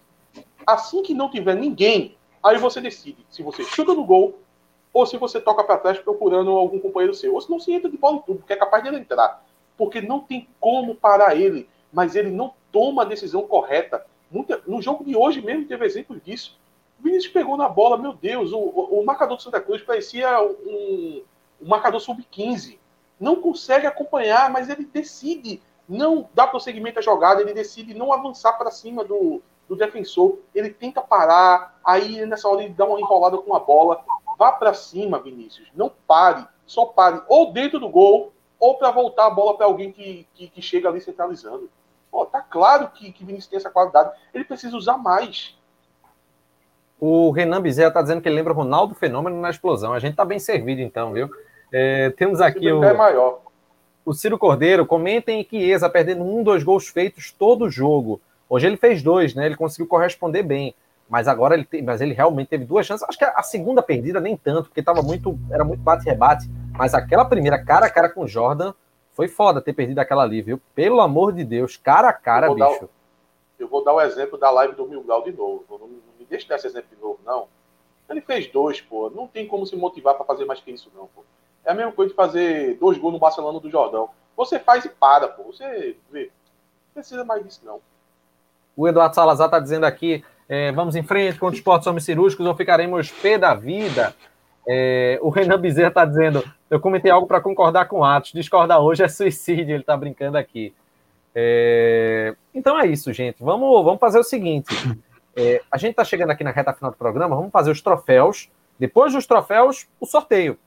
Assim que não tiver ninguém, aí você decide se você chuta no gol ou se você toca para trás procurando algum companheiro seu. Ou se não se entra de bola tudo, porque é capaz de ele entrar. Porque não tem como parar ele, mas ele não toma a decisão correta. Muita, no jogo de hoje mesmo teve exemplos disso. O Vinícius pegou na bola, meu Deus, o, o, marcador do Santa Cruz parecia um, um marcador sub-15. Não consegue acompanhar, mas ele decide não dá prosseguimento à jogada, ele decide não avançar para cima do, do defensor, ele tenta parar, aí nessa hora ele dá uma enrolada com a bola. Vá para cima, Vinícius, não pare, só pare ou dentro do gol ou para voltar a bola para alguém que, que, que, chega ali centralizando. Pô, tá claro que, que Vinícius tem essa qualidade, ele precisa usar mais. O Renan Bizet está dizendo que ele lembra Ronaldo Fenômeno na explosão. A gente tá bem servido então, viu? É, temos aqui o. É maior o Ciro Cordeiro, comentem que Chiesa perdendo um, dois gols feitos todo jogo. Hoje ele fez dois, né? Ele conseguiu corresponder bem. Mas agora ele, te... mas ele realmente teve duas chances. Acho que a segunda perdida nem tanto, porque tava muito, era muito bate-rebate. Mas aquela primeira cara a cara com o Jordan foi foda ter perdido aquela ali, viu? Pelo amor de Deus, cara a cara, eu bicho. O, eu vou dar o exemplo da live do Milgal de novo. Não, não me deixe dar esse exemplo de novo, não. Ele fez dois, pô. Não tem como se motivar para fazer mais que isso, não, pô. É a mesma coisa de fazer dois gols no Barcelona do Jordão. Você faz e para, pô. Você vê. Não precisa mais disso, não. O Eduardo Salazar está dizendo aqui: é, vamos em frente com os esportes homens cirúrgicos ou ficaremos pé da vida. É, o Renan Bezerra está dizendo: eu comentei algo para concordar com Atos, discordar hoje é suicídio, ele está brincando aqui. É, então é isso, gente. Vamos, vamos fazer o seguinte: é, a gente está chegando aqui na reta final do programa, vamos fazer os troféus. Depois dos troféus, o sorteio.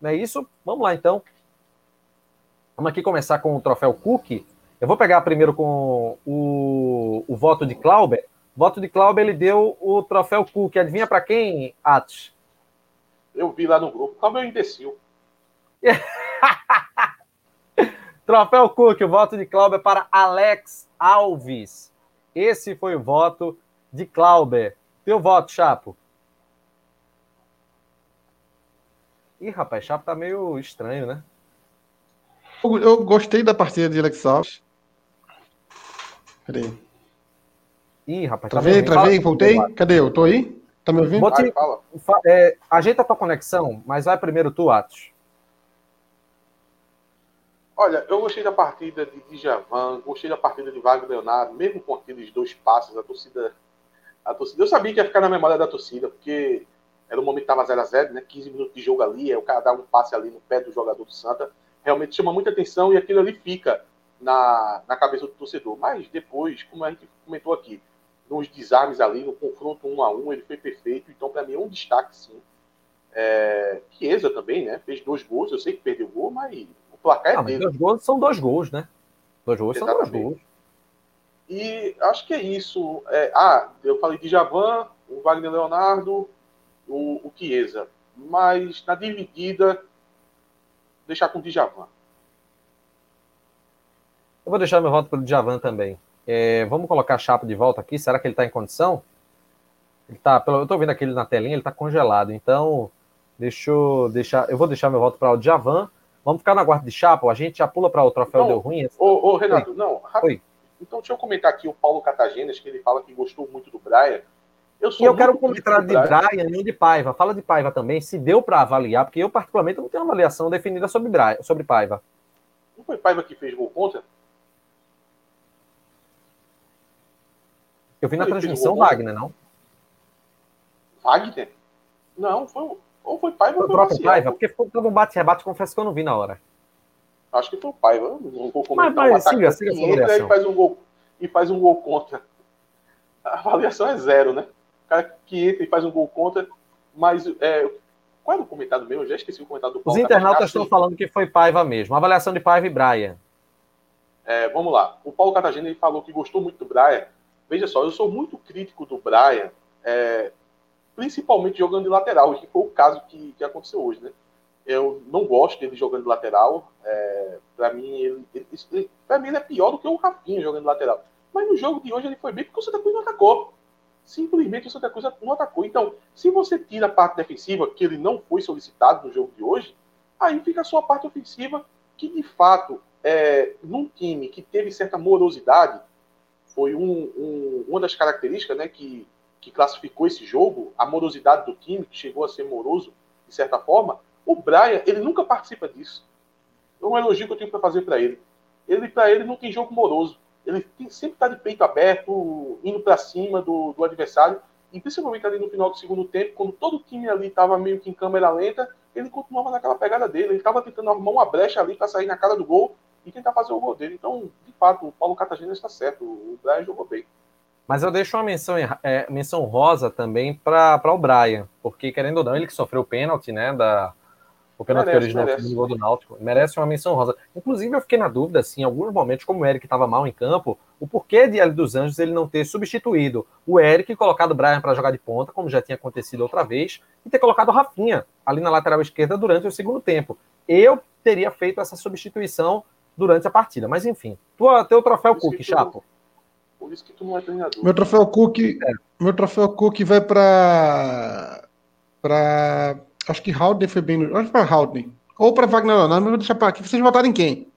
Não é isso? Vamos lá então. Vamos aqui começar com o troféu Cook. Eu vou pegar primeiro com o, o voto de Clauber. O voto de Clauber, ele deu o troféu Cook. Adivinha para quem, Atos? Eu vi lá no grupo. Clauber é um imbecil. [LAUGHS] troféu Cook, o voto de Clauber para Alex Alves. Esse foi o voto de Clauber. Teu voto, Chapo. Ih, rapaz, Chapo tá meio estranho, né? Eu, eu gostei da partida de Alex Alves. Peraí. Ih, rapaz. Travei, tá travei, Fala- voltei? Cadê? Eu tô aí? Tá me ouvindo? Bote- Vai, é, ajeita a tua conexão, mas vai primeiro tu, Atos. Olha, eu gostei da partida de Djavan, gostei da partida de Wagner Leonardo, mesmo com aqueles dois passes, a torcida. A torcida. Eu sabia que ia ficar na memória da torcida, porque era um momento que estava 0x0, né? 15 minutos de jogo ali, aí o cara dá um passe ali no pé do jogador do Santa. Realmente chama muita atenção e aquilo ali fica na, na cabeça do torcedor. Mas depois, como a gente comentou aqui, nos desarmes ali, no confronto um a um, ele foi perfeito. Então, para mim, é um destaque, sim. É, Chiesa também, né? Fez dois gols. Eu sei que perdeu o gol, mas o placar é Ah, dele. dois gols são dois gols, né? Dois gols são dois Exatamente. gols. E acho que é isso. É, ah, eu falei de Javan, o Wagner Leonardo, o, o Chiesa. Mas na dividida, deixar com o Djavan. Eu vou deixar meu voto pelo Djavan também. É, vamos colocar Chapo de volta aqui. Será que ele está em condição? Ele tá, pelo- eu estou vendo aqui ele na telinha, ele está congelado. Então, deixa eu deixar. Eu vou deixar meu voto para o Djavan. Vamos ficar na guarda de Chapo. A gente já pula para o troféu Não. deu ruim. Ô, ô, Renato, não. rápido. Oi. Então deixa eu comentar aqui o Paulo Catagenas, que ele fala que gostou muito do Brian. Eu E eu quero do de Brian e um de Paiva. Fala de Paiva também, se deu para avaliar, porque eu, particularmente, não tenho uma avaliação definida sobre, Brian, sobre Paiva. Não foi Paiva que fez gol contra? Eu vi na transmissão? Wagner, não? Wagner? Não, foi, o- ou foi Paiva Foi ou o foi próprio Maciel. Paiva, porque foi todo um bate-rebate, confesso que eu não vi na hora. Acho que foi o Paiva. Não vou comentar. Mas- mas Um siga, siga a que sua entra e faz um gol e faz um gol contra. A avaliação é zero, né? O cara que entra e faz um gol contra, mas é, qual era o comentário meu? Eu já esqueci o comentário do Os Paulo internautas estão falando que foi Paiva mesmo. Avaliação de Paiva e Brian. É, vamos lá. O Paulo Catagena ele falou que gostou muito do Brian. Veja só, eu sou muito crítico do Brian, é, principalmente jogando de lateral, que foi o caso que, que aconteceu hoje, né? Eu não gosto dele jogando de lateral. É, para mim, ele, ele, pra mim, ele é pior do que o Rafinha jogando de lateral. Mas no jogo de hoje ele foi bem porque o Santa Cruz não atacou. Simplesmente o Santa Cruz não atacou. Então, se você tira a parte defensiva, que ele não foi solicitado no jogo de hoje, aí fica a parte ofensiva, que de fato, é, num time que teve certa morosidade, foi um- um- uma das características né, que, que classificou esse jogo, a morosidade do time, que chegou a ser moroso, de certa forma, o Brian, ele nunca participa disso. É um elogio que eu tenho para fazer para ele. Ele, para ele, não tem jogo moroso. Ele tem- sempre está de peito aberto, indo para cima do, do adversário, e principalmente ali no final do segundo tempo, quando todo o time ali estava meio que em câmera lenta, ele continuava naquela pegada dele. Ele estava tentando arrumar uma brecha ali para sair na cara do gol e tentar fazer o gol dele. Então, fato, o Paulo Catagena está certo. O Brian jogou bem. Mas eu deixo uma menção, é, menção rosa também para o Brian, porque querendo ou não, ele que sofreu o pênalti, né? Da, o pênalti que Merece, originou o merece. segundo gol do Náutico. Merece uma menção rosa. Inclusive, eu fiquei na dúvida, assim, em alguns momentos, como o Eric estava mal em campo, o porquê de Ali dos Anjos ele não ter substituído o Eric e colocado o Brian para jogar de ponta, como já tinha acontecido outra vez, e ter colocado o Rafinha ali na lateral esquerda durante o segundo tempo. Eu teria feito essa substituição durante a partida. Mas enfim, tua, teu troféu Cook, que tu- Chapo. Por isso que tu não é treinador. Meu troféu Cook, meu troféu Cook vai para para acho que Haldane foi bem, no- acho para Haldane ou para Wagner Leonardo, mas vou deixar para aqui. Vocês votaram em quem?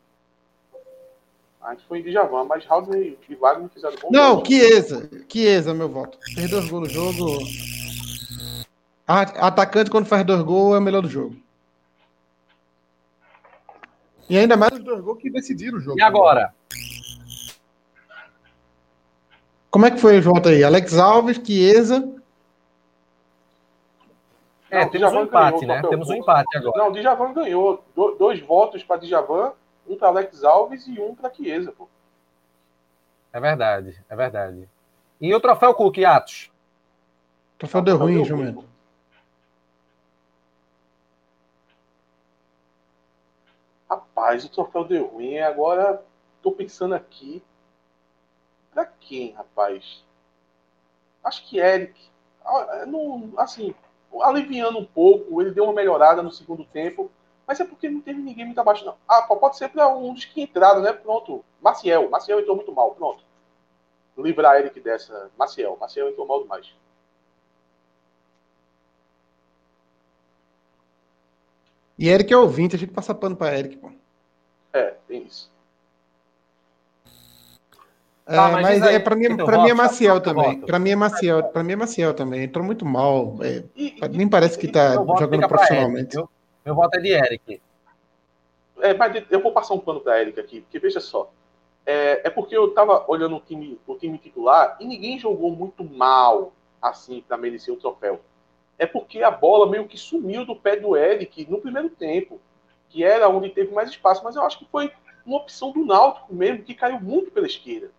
A gente foi em Djavan, mas Haldane e Wagner fizeram bom Não. Chiesa. Chiesa, meu voto. Fez dois gols no jogo. A- Atacante, quando faz dois gols, é o melhor do jogo. E ainda mais os dois gols que decidiram o jogo. E agora? Como é que foi o voto aí? Alex Alves, Chiesa. É, Não, temos um Djavan empate, ganhou, né? Temos um empate agora. Não, o Djavan ganhou. Do- dois votos para Djavan, um para Alex Alves e um para Chiesa, pô. É verdade, é verdade. E o troféu Cook, Atos? Troféu deu ruim, Jumento. Rapaz, o troféu deu ruim. Agora tô pensando aqui. Pra quem, rapaz? Acho que Eric. Não, assim, aliviando um pouco, ele deu uma melhorada no segundo tempo. Mas é porque não teve ninguém muito abaixo, não. Ah, pode ser para um dos que entraram, né? Pronto. Maciel. Maciel entrou muito mal. Pronto. Livrar Eric dessa. Maciel. Maciel entrou mal demais. E Eric é ouvinte, a gente passa pano para Eric, pô. É, tem isso. É, Tá, mas mas aí, é, pra mim, Vitor, pra mim é Maciel também. Pra mim é Maciel, pra mim é Maciel também. Entrou muito mal. é, E- e- nem parece que tá voto jogando Eric, profissionalmente. viu? Meu voto é de Eric. É, mas eu vou passar um pano pra Erika aqui, porque veja só. É, é porque eu tava olhando o time, o time titular e ninguém jogou muito mal assim pra merecer o troféu. É porque a bola meio que sumiu do pé do Eric no primeiro tempo, que era onde teve mais espaço, mas eu acho que foi uma opção do Náutico mesmo, que caiu muito pela esquerda.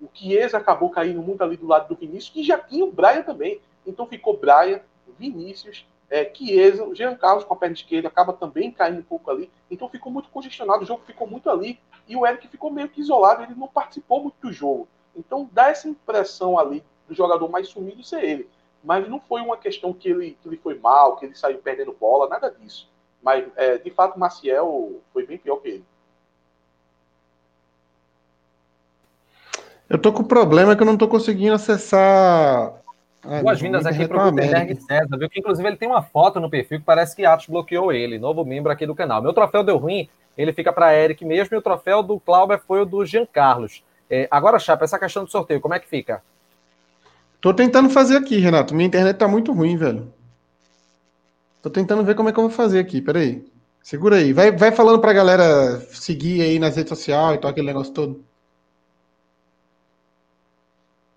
O Chiesa acabou caindo muito ali do lado do Vinícius, que já tinha o Brian também. Então ficou Brian, Vinícius, é, Chiesa, o Jean Carlos com a perna esquerda acaba também caindo um pouco ali. Então ficou muito congestionado, o jogo ficou muito ali. E o Eric ficou meio que isolado, ele não participou muito do jogo. Então dá essa impressão ali do jogador mais sumido ser ele. Mas não foi uma questão que ele, que ele foi mal, que ele saiu perdendo bola, nada disso. Mas, é, de fato, o Maciel foi bem pior que ele. Eu tô com problema que eu não tô conseguindo acessar. Ah, Boas-vindas aqui para o. Gutenberg César, viu? Que inclusive ele tem uma foto no perfil que parece que Atos bloqueou ele, novo membro aqui do canal. Meu troféu deu ruim, ele fica para Eric mesmo, e o troféu do Clauber foi o do Jean Carlos. É, agora, Chapa, essa questão do sorteio, como é que fica? Tô tentando fazer aqui, Renato. Minha internet tá muito ruim, velho. Tô tentando ver como é que eu vou fazer aqui. Peraí. Segura aí. Vai, vai falando pra galera seguir aí nas redes sociais e tal, aquele negócio todo.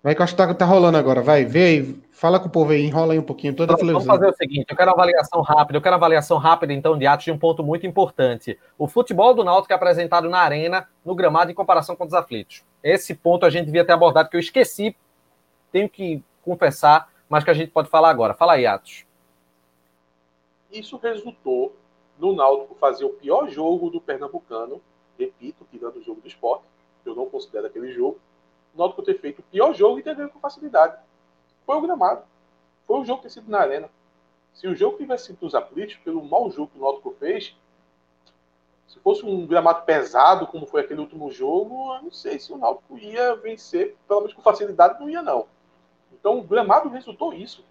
Vai que eu acho que tá, tá rolando agora. Vai, vê aí. Fala com o povo aí, enrola aí um pouquinho toda a Vamos fazer o seguinte, eu quero uma avaliação rápida, eu quero avaliação rápida, então, de Atos de um ponto muito importante. O futebol do Náutico é apresentado na arena, no gramado, em comparação com os aflitos. Esse ponto a gente devia ter abordado, que eu esqueci, tenho que confessar, mas que a gente pode falar agora. Fala aí, Atos. Isso resultou no Náutico fazer o pior jogo do Pernambucano, repito, tirando o jogo do esporte, que eu não considero aquele jogo. O Náutico ter feito o pior jogo e ter ganho com facilidade. Foi o gramado. Foi o jogo ter sido na arena. Se o jogo tivesse sido nos aflitos, pelo mau jogo que o Náutico fez, se fosse um gramado pesado, como foi aquele último jogo, eu não sei se o Náutico ia vencer, pelo menos com facilidade, não ia não. Então o gramado resultou isso.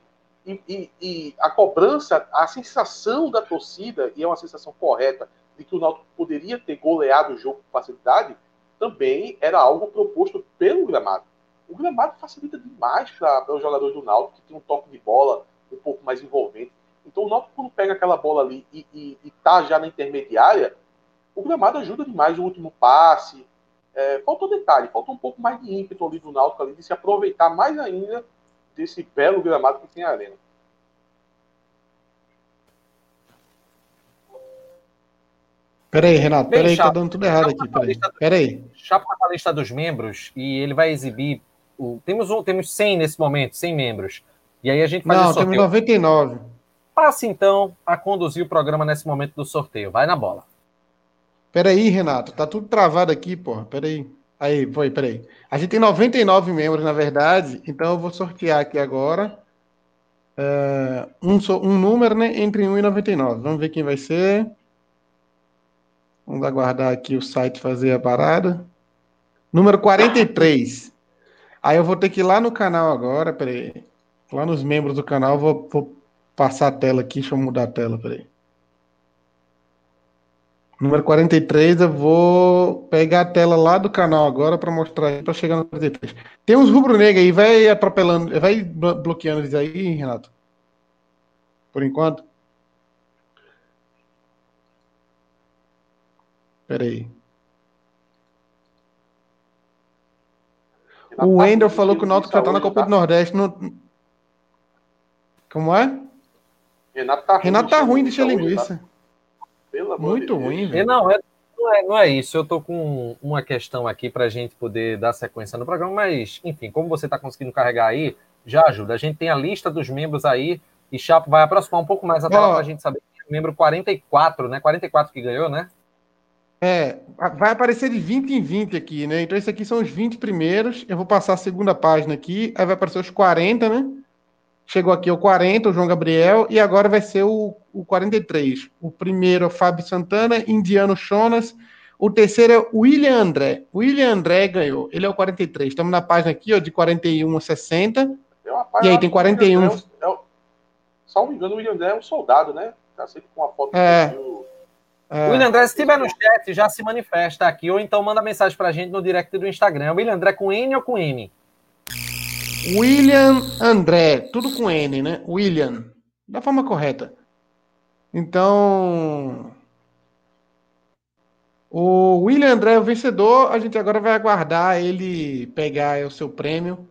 E, e- e a cobrança, a sensação da torcida, e é uma sensação correta, de que o Náutico poderia ter goleado o jogo com facilidade, também era algo proposto pelo gramado. O gramado facilita demais para os jogadores do Náutico, que tem um toque de bola um pouco mais envolvente. Então o Náutico, quando pega aquela bola ali e, e, e tá já na intermediária, o gramado ajuda demais o último passe. É, faltou detalhe, faltou um pouco mais de ímpeto ali do Náutico, ali, de se aproveitar mais ainda desse belo gramado que tem a arena. Peraí, Renato. Bem Peraí, tá dando tudo errado aqui. Peraí. Peraí. Chapa tá com a lista dos membros e ele vai exibir. O... Temos, um, temos 100 nesse momento, 100 membros. E aí a gente faz Não, o temos sorteio. 99. Passe então a conduzir o programa nesse momento do sorteio. Vai na bola. Peraí, Renato. Tá tudo travado aqui, porra. Peraí. Aí, foi, peraí. A gente tem 99 membros, na verdade. Então eu vou sortear aqui agora. é, um, um número, né? Entre 1 e 99. Vamos ver quem vai ser. Vamos aguardar aqui o site fazer a parada. Número 43. Aí eu vou ter que ir lá no canal agora. Peraí. Lá nos membros do canal. Vou, vou passar a tela aqui. Deixa eu mudar a tela. Peraí. Número 43, eu vou pegar a tela lá do canal agora para mostrar aí, para chegar no 43. Tem uns rubro-negros aí, vai atropelando, vai blo- bloqueando eles aí, Renato? Por enquanto? Pera aí. O Wendel falou que o Náutico já tá na Copa do Nordeste. Não... Como é? Renato tá ruim, Renato tá ruim de encher hoje, linguiça. Pelo amor Muito de ruim, velho. não, é, não, é, não é isso. Eu tô com uma questão aqui para a gente poder dar sequência no programa, mas, enfim, como você está conseguindo carregar aí, já ajuda. A gente tem a lista dos membros aí e Chapo vai aproximar um pouco mais a tela Ó. para a gente saber. que é o Membro 44, né? 44 que ganhou, né? É, vai aparecer de 20 em 20 aqui, né? Então, esses aqui são os 20 primeiros. Eu vou passar a segunda página aqui. Aí vai aparecer os 40, né? Chegou aqui o 40, o João Gabriel. E agora vai ser o, o 43. O primeiro é o Fábio Santana, Indiano Jonas. O terceiro é o William André. O William André ganhou. Ele é o 43. Estamos na página aqui, ó, de 41 a 60. É uma E aí, tem acho que o William 41. André é o- é o- Salvo engano, o William André é um soldado, né? Tá sempre com uma foto do É. perfil É. William André, se estiver no chat, já se manifesta aqui, ou então manda mensagem pra gente no direct do Instagram. William André com N ou com M? William André, tudo com N, né? William, da forma correta. Então, o William André é o vencedor. A gente agora vai aguardar ele pegar o seu prêmio.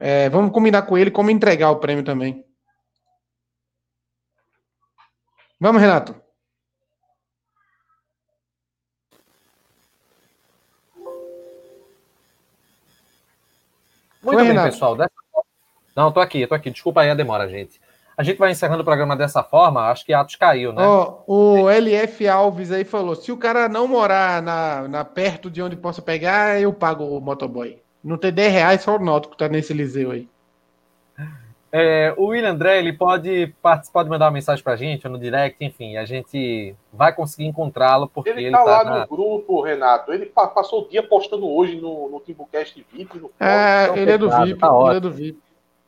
É, vamos combinar com ele como entregar o prêmio também. Vamos, Renato. Muito Oi, bem, Renato. pessoal. Não, tô aqui, tô aqui. Desculpa aí a demora, gente. A gente vai encerrando o programa dessa forma, acho que Atos caiu, né? Oh, o LF Alves aí falou: se o cara não morar na, na perto de onde possa pegar, eu pago o motoboy. Não tem 10 reais, só o Náutico tá nesse Liseu aí. É, o William André, ele pode participar, pode mandar uma mensagem pra gente, ou no direct, enfim, a gente vai conseguir encontrá-lo, porque ele, ele tá, tá lá na... no grupo, Renato, ele passou o dia postando hoje no, no Timbucast VIP. No é, então, ele é do VIP, tá ele é do VIP.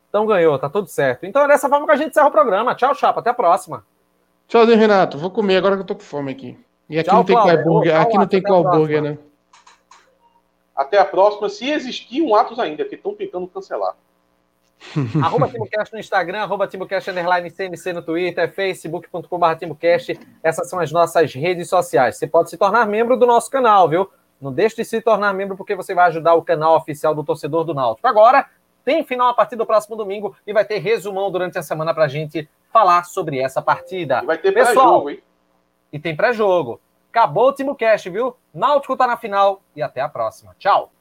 Então ganhou, tá tudo certo. Então é dessa forma que a gente encerra o programa. Tchau, Chapa, até a próxima. Tchauzinho, Renato, vou comer agora que eu tô com fome aqui. E aqui Tchau, não tem qual burger, aqui não tem qual burger, né? Até a próxima, se existir um Atos ainda, que estão tentando cancelar. [LAUGHS] arroba TimbuCast no Instagram, arroba TimbuCast underline CNC no Twitter, facebook.com.br TimbuCast. Essas são as nossas redes sociais. Você pode se tornar membro do nosso canal, viu? Não deixe de se tornar membro porque você vai ajudar o canal oficial do torcedor do Náutico. Agora, tem final a partir do próximo domingo e vai ter resumão durante a semana para gente falar sobre essa partida. E vai ter pré-jogo, hein? E tem pré-jogo. Acabou o TimbuCast, viu? Náutico tá na final e até a próxima. Tchau!